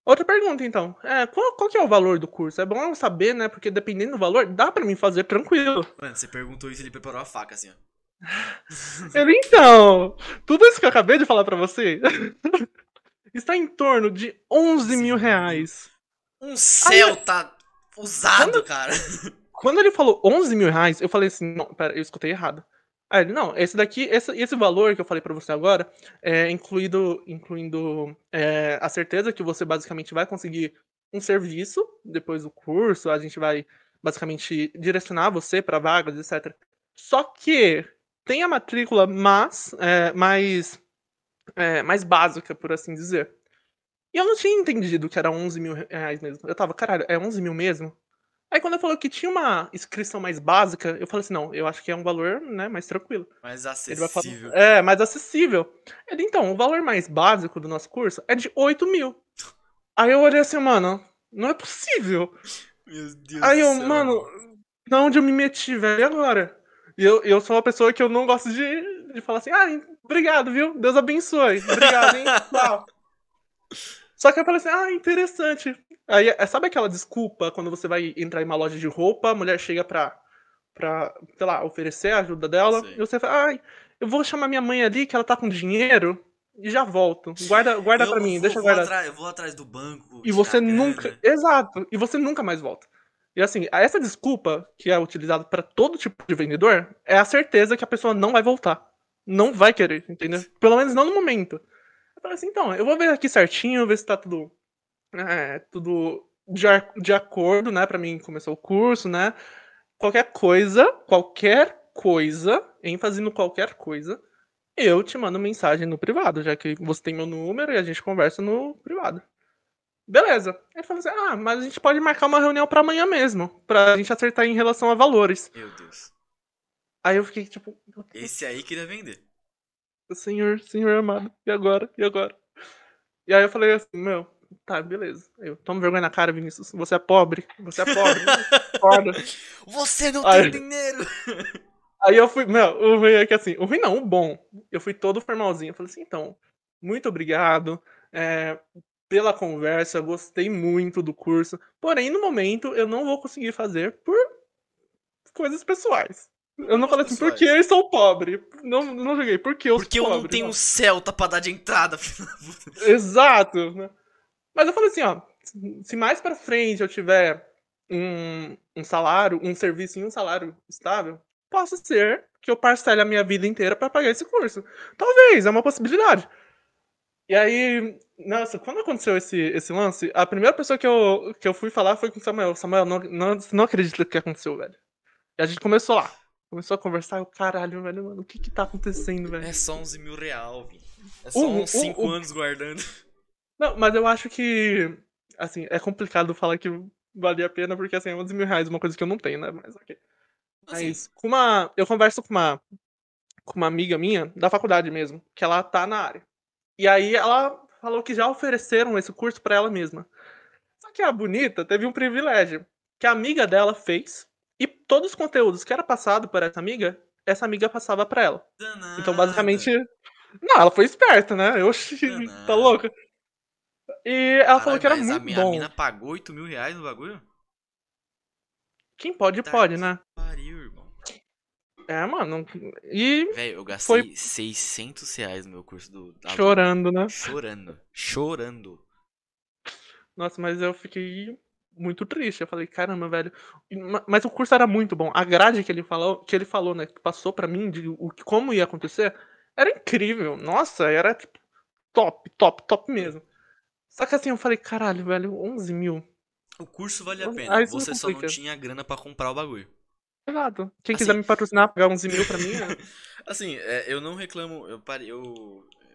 Outra pergunta, então. É, qual, qual que é o valor do curso? É bom eu saber, né? Porque dependendo do valor, dá pra mim fazer tranquilo. Mano, você perguntou isso, ele preparou a faca, assim, ó. Ele, então, tudo isso que eu acabei de falar pra você está em torno de 11 mil reais. Um Celta usado, Quando- cara. Quando ele falou 11 mil reais, eu falei assim, não, pera, eu escutei errado. Ele, não, esse daqui, esse, esse valor que eu falei pra você agora, é incluído, incluindo é, a certeza que você basicamente vai conseguir um serviço depois do curso, a gente vai basicamente direcionar você pra vagas, etc. Só que tem a matrícula mas, é, mais, é, mais básica, por assim dizer. E eu não tinha entendido que era 11 mil reais mesmo. Eu tava, caralho, é 11 mil mesmo? Aí quando eu falou que tinha uma inscrição mais básica, eu falei assim, não, eu acho que é um valor, né, mais tranquilo. Mais Ele vai falar, acessível. é, mais acessível. Ele, então, o valor mais básico do nosso curso é de 8 mil. Aí eu olhei assim, mano, não é possível. Meu Deus Aí eu, céu. mano, pra onde eu me meti, velho, e agora? E eu, eu sou uma pessoa que eu não gosto de, de falar assim, ah, obrigado, viu? Deus abençoe. Obrigado, hein? Tchau. Só que eu falei assim, ah, interessante. Aí, é, sabe aquela desculpa quando você vai entrar em uma loja de roupa, a mulher chega pra, pra sei lá, oferecer a ajuda dela, Sei. e você fala, ai, eu vou chamar minha mãe ali, que ela tá com dinheiro, e já volto. Guarda, guarda eu pra mim, vou, deixa eu guardar. eu vou atrás do banco. E você a grana. nunca. Exato. E você nunca mais volta. E assim, essa desculpa que é utilizada pra todo tipo de vendedor é a certeza que a pessoa não vai voltar. Não vai querer, entendeu? Pelo menos não no momento. Eu falei assim, então, eu vou ver aqui certinho, ver se tá tudo. É, tudo de, de acordo, né? Pra mim começar o curso, né? Qualquer coisa, qualquer coisa, ênfase no qualquer coisa, eu te mando mensagem no privado, já que você tem meu número e a gente conversa no privado. Beleza. Ele falou assim: ah, mas a gente pode marcar uma reunião pra amanhã mesmo, pra gente acertar em relação a valores. Meu Deus. Aí eu fiquei tipo, Esse aí queria vender. senhor, senhor amado, e agora? E agora? E aí eu falei assim, meu, tá, beleza. Eu, toma vergonha na cara, Vinícius. Você é pobre, você é pobre, foda. Você não Ai. tem dinheiro! Aí eu fui, meu, o ruim é que assim, o ruim não, o bom. Eu fui todo formalzinho. Eu falei assim, então, muito obrigado é, pela conversa, gostei muito do curso. Porém, no momento, eu não vou conseguir fazer por coisas pessoais. Eu não falei assim, pessoais. porque eu sou pobre. Não, não joguei, porque eu Porque sou eu pobre. não tenho não. um Celta pra dar de entrada. Exato. né? Mas eu falei assim, ó, se mais pra frente eu tiver um, um salário, um serviço e um salário estável, possa ser que eu parcele a minha vida inteira pra pagar esse curso. Talvez, é uma possibilidade. E aí, nossa, quando aconteceu esse, esse lance, a primeira pessoa que eu, que eu fui falar foi com o Samuel. Samuel, não, não, você não acredita que aconteceu, velho. E a gente começou lá. Começou a conversar, eu, caralho, velho, mano, o que que tá acontecendo, velho? É só 11 mil real, vi. É só O- uns o- 5 o- anos guardando. Não, mas eu acho que, assim, é complicado falar que valia a pena, porque, assim, é 11 mil reais, uma coisa que eu não tenho, né? Mas, ok. Assim, Mas, com uma, eu converso com uma, com uma amiga minha, da faculdade mesmo, que ela tá na área. E aí ela falou que já ofereceram esse curso pra ela mesma. Só que a bonita teve um privilégio, que a amiga dela fez, e todos os conteúdos que era passado por essa amiga, essa amiga passava pra ela. danada. Então, basicamente. Não, ela foi esperta, né? Eu tá louca. E ela falou Caralho, que era muito a, mi- a bom. mina pagou 8 mil reais no bagulho? Quem pode, Tá pode, né? Pariu, irmão. É, mano. E Velho, eu gastei Foi- 600 reais no meu curso do. da- chorando, né? Chorando. Chorando. Nossa, mas eu fiquei muito triste. Eu falei, caramba, velho. Ma- Mas o curso era muito bom. A grade que ele falou, que ele falou, né? Que passou pra mim de o, que- como ia acontecer, era incrível. Nossa, era tipo top, top, top mesmo. Só que assim, eu falei, caralho, velho, 11 mil. O curso vale a Ah, pena. isso me Você só não complica. tinha grana pra comprar o bagulho. Exato. Quem Assim- quiser me patrocinar, pagar 11 mil pra mim, né? Assim, é, eu não reclamo. Eu parei. Eu,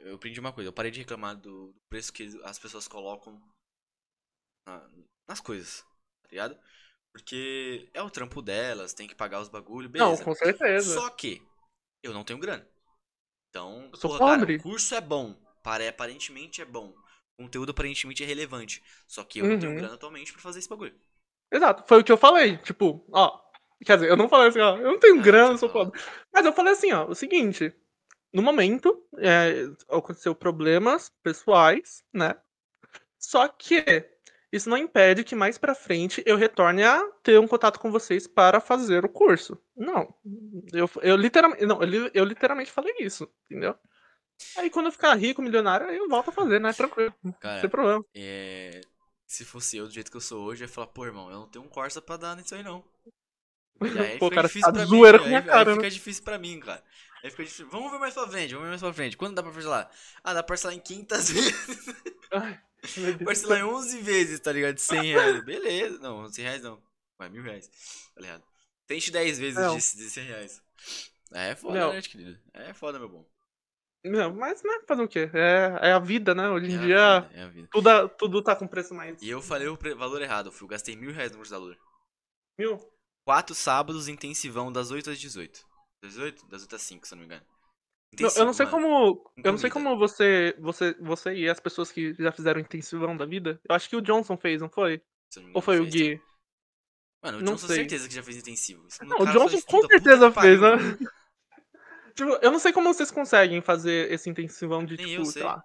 eu aprendi uma coisa. Eu parei de reclamar do, do preço que as pessoas colocam na- nas coisas. Tá ligado? Porque é o trampo delas, tem que pagar os bagulho, Não, beleza. com certeza. Só que eu não tenho grana. Então, Eu sou porra, cara, pobre. o curso é bom. Pare- Aparentemente é bom. Conteúdo aparentemente é relevante. Só que eu não tenho Uhum. grana atualmente pra fazer esse bagulho. Exato, foi o que eu falei. Tipo, ó. Quer dizer, eu não falei assim, ó, eu não tenho Ah, grana, sou pobre. Mas eu falei assim, ó, o seguinte. No momento, é, aconteceu problemas pessoais, né? Só que isso não impede que mais pra frente eu retorne a ter um contato com vocês para fazer o curso. Não. Eu, eu literalmente. Não, eu, eu literalmente falei isso, entendeu? Aí quando eu ficar rico, milionário, aí eu volto a fazer, né? Tranquilo, Cara, sem problema. é... se fosse eu do jeito que eu sou hoje, eu ia falar, pô, irmão, eu não tenho um Corsa pra dar nisso aí, não. E aí Pô, fica cara, difícil tá pra zoeira mim. com minha aí, cara, aí né? fica difícil pra mim, cara. Aí fica difícil. Vamos ver mais pra frente, vamos ver mais pra frente. Quando dá pra parcelar? Ah, dá pra parcelar em 500 vezes. Ai, parcelar em 11 vezes, tá ligado? De 100 reais. Beleza. Não, 100 reais não. Vai, mil reais. Tá ligado? Tente 10 vezes Não. de, de 100 reais. É foda, Não. né, querido? É foda, meu bom. Não, mas né, fazer o quê? É, é a vida, né? Hoje É em a dia, vida, é a vida. tudo, tudo tá com preço mais. E eu falei o valor errado. Eu gastei mil reais no curso da Lura. Mil? Quatro sábados intensivão das 8 às 18. Das 8? Das 8 às 5, se eu não me engano. Não, eu não sei mano. como. Eu não sei como você, você, você e as pessoas que já fizeram intensivão da vida. Eu acho que o Johnson fez, não foi? Ou foi o Gui? tá? Mano, o Não Johnson sei. certeza que já fez intensivo. Não, o Johnson com certeza fez, né? Tipo, eu não sei como vocês conseguem fazer esse intensivão de, Nem tipo, sei sei. lá,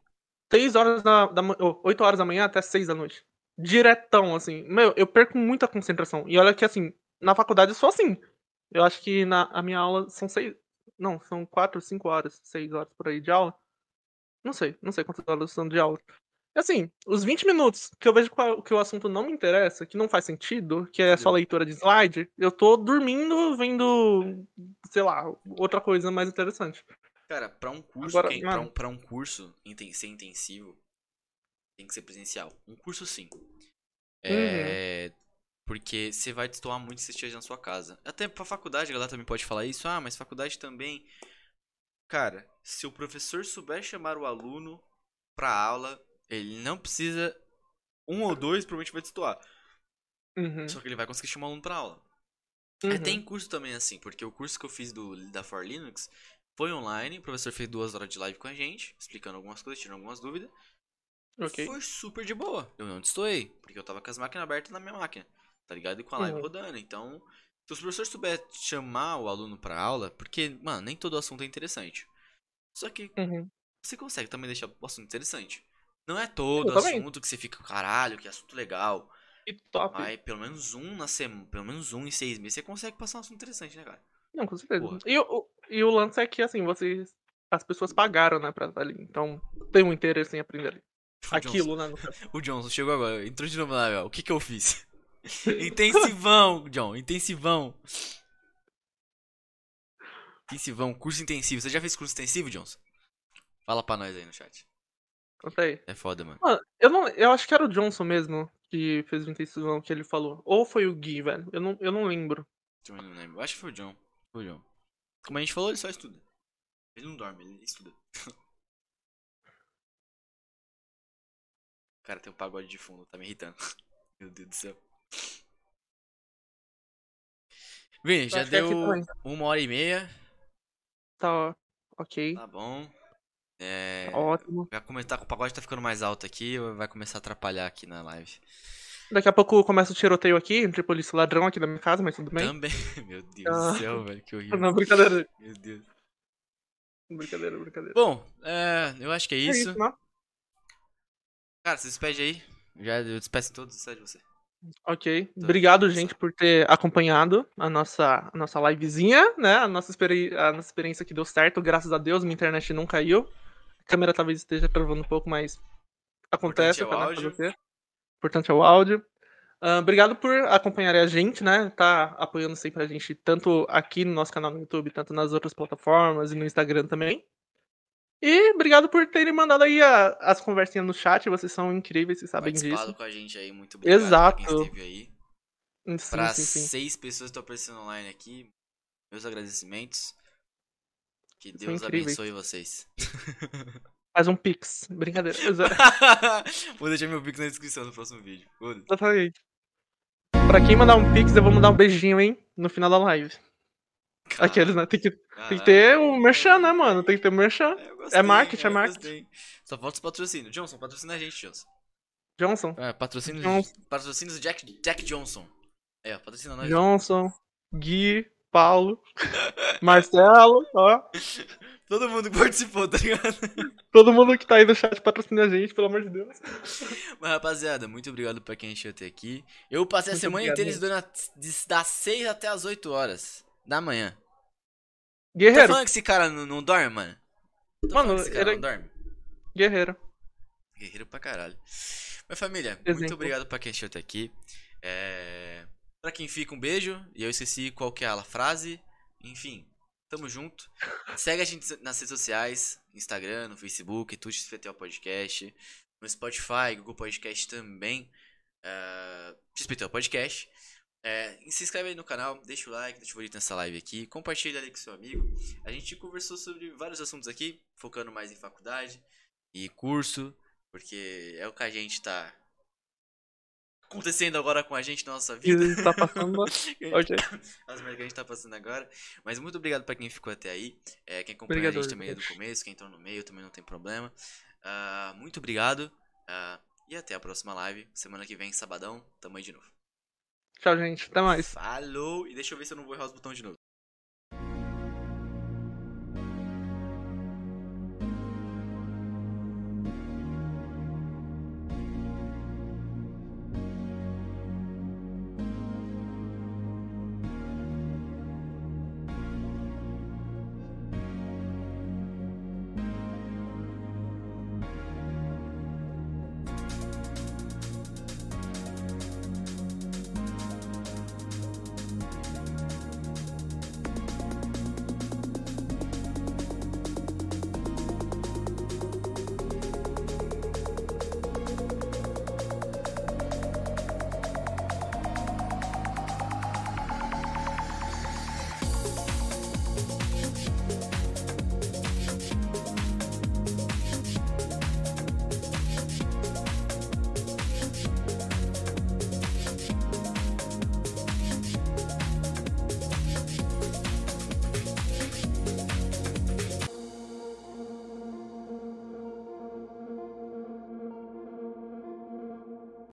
6 horas da, da ma- ou 8 horas da manhã até 6 da noite. Diretão, assim. Meu, eu perco muita concentração. E olha que, assim, na faculdade eu sou assim. Eu acho que na a minha aula são 6. Não, são 4, 5 horas, 6 horas por aí de aula. Não sei, não sei quantas horas são de aula. Assim, os 20 minutos que eu vejo que o assunto não me interessa, que não faz sentido, que é só leitura de slide, eu tô dormindo vendo, sei lá, outra coisa mais interessante. Cara, pra um curso, Agora, quem- pra, um, pra um curso ser intensivo, tem que ser presencial. Um curso sim. Uhum. É. Porque você vai destoar muito se você esteja na sua casa. Até pra faculdade, a galera também pode falar isso. Ah, mas faculdade também. Cara, se o professor souber chamar o aluno pra aula, ele não precisa. Um ou dois, provavelmente vai destoar. Uhum, Só que ele vai conseguir chamar o aluno pra aula. uhum. É, tem curso também assim, porque o curso que eu fiz do, da For Linux foi online, o professor fez duas horas de live com a gente, explicando algumas coisas, tirando algumas dúvidas. Ok. Foi super de boa. Eu não destoei, porque eu tava com as máquinas abertas na minha máquina, tá ligado? E com a live Uhum. rodando. Então, se o professor souber chamar o aluno pra aula, porque, mano, nem todo assunto é interessante. Só que Uhum. você consegue também deixar o assunto interessante. Não é todo Eu também. assunto que você fica, caralho, que assunto legal. E top. Mas pelo menos um na semana, pelo menos um em seis meses, você consegue passar um assunto interessante, né, cara? Não, com certeza. Porra. E, o- e o lance é que, assim, vocês. As pessoas pagaram, né, pra estar ali. Então, tem um interesse em aprender ali. O Johnson- Aquilo, né? O Johnson chegou agora, entrou de novo na ó. O que que eu fiz? intensivão, John, intensivão. Intensivão, curso intensivo. Você já fez curso intensivo, Johnson? Fala pra nós aí no chat. Conta aí. É foda, mano. Mano, eu, não, eu acho que era o Johnson mesmo que fez o intensivão que ele falou. Ou foi o Gui, velho. Eu não, eu não lembro. Também não lembro. Acho que foi o John. Foi o John. Como a gente falou, ele só estuda. Ele não dorme, ele estuda. Cara, tem um pagode de fundo, tá me irritando. Meu Deus do céu. Bem, já é deu também. uma hora e meia. Tá, ok. Tá bom. É. Ótimo. Vai começar, o pagode tá ficando mais alto aqui, vai começar a atrapalhar aqui na live. Daqui a pouco começa o tiroteio aqui, entre polícia e ladrão aqui na minha casa, mas tudo bem. Também. Meu Deus Ah. do céu, velho, que horrível. Não, brincadeira. Meu Deus. Brincadeira, brincadeira. Bom, é, eu acho que é É isso. né? Cara, se despede aí. Já eu despeço em todos, despede você. Ok. Obrigado, gente, por ter acompanhado a nossa, a nossa livezinha, né? A nossa, a nossa experiência que deu certo, graças a Deus, minha internet não caiu. A câmera talvez esteja travando um pouco, mas acontece. Importante é o áudio. Importante é o áudio. Ah, obrigado por acompanharem a gente, né? Tá apoiando sempre a gente, tanto aqui no nosso canal no YouTube, tanto nas outras plataformas e no Instagram também. E obrigado por terem mandado aí a- as conversinhas no chat, vocês são incríveis, vocês sabem Participado disso. com a gente aí, muito obrigado Exato. pra quem esteve aí. Sim, Pra sim, sim. seis pessoas que estão aparecendo online aqui, meus agradecimentos. Que São Deus abençoe vocês. Faz um pix. Brincadeira. Vou deixar meu pix na descrição do próximo vídeo. Exatamente. Pra quem mandar um pix, eu vou mandar um beijinho, hein? No final da live. Aqueles, né? Tem que, tem que ter o merchan, né, mano? Tem que ter o merchan. Eu gostei, marketing, é marketing. gostei. Só falta os patrocínios. Johnson, patrocina a gente, Johnson. Johnson. É, patrocínios, Johnson. patrocínios Jack, Jack Johnson. É, patrocina nós. Johnson, Gui, Paulo, Marcelo, ó. Todo mundo que participou, tá ligado? Todo mundo que tá aí no chat patrocina a gente, pelo amor de Deus. Mas, rapaziada, muito obrigado pra quem encheu até aqui. Eu passei a Muito semana obrigado, inteira estudando das 6 até as 8 horas da manhã. Tá Guerreiro, falando que esse cara não, não dorme, mano? Tá Mano, esse cara ele- não dorme? guerreiro. Guerreiro pra caralho. Mas família, muito Exemplo. obrigado pra quem assistiu até aqui. É... Pra quem fica, um beijo. E eu esqueci qual que é a frase. Enfim, tamo junto. Segue a gente nas redes sociais. Instagram, no Facebook, Twitch, XPTO Podcast. No Spotify, Google Podcast também. Uh, XPTO Podcast. É, se inscreve aí no canal, deixa o like, deixa o favorito nessa live aqui, compartilha ali com seu amigo. A gente conversou sobre vários assuntos aqui, focando mais em faculdade e curso, porque é o que a gente tá acontecendo agora com a gente na nossa Que vida. tá passando. Hoje. As merdas que a gente tá passando agora. Mas muito obrigado pra quem ficou até aí. É, quem acompanhou a Obrigado, gente também do Lucas. começo, quem entrou no meio também não tem problema. Ah, muito obrigado. ah, e até a próxima live. Semana que vem, sabadão, tamo aí de novo. Tchau, gente. Até mais. Falou! E deixa eu ver se eu não vou errar os botões de novo.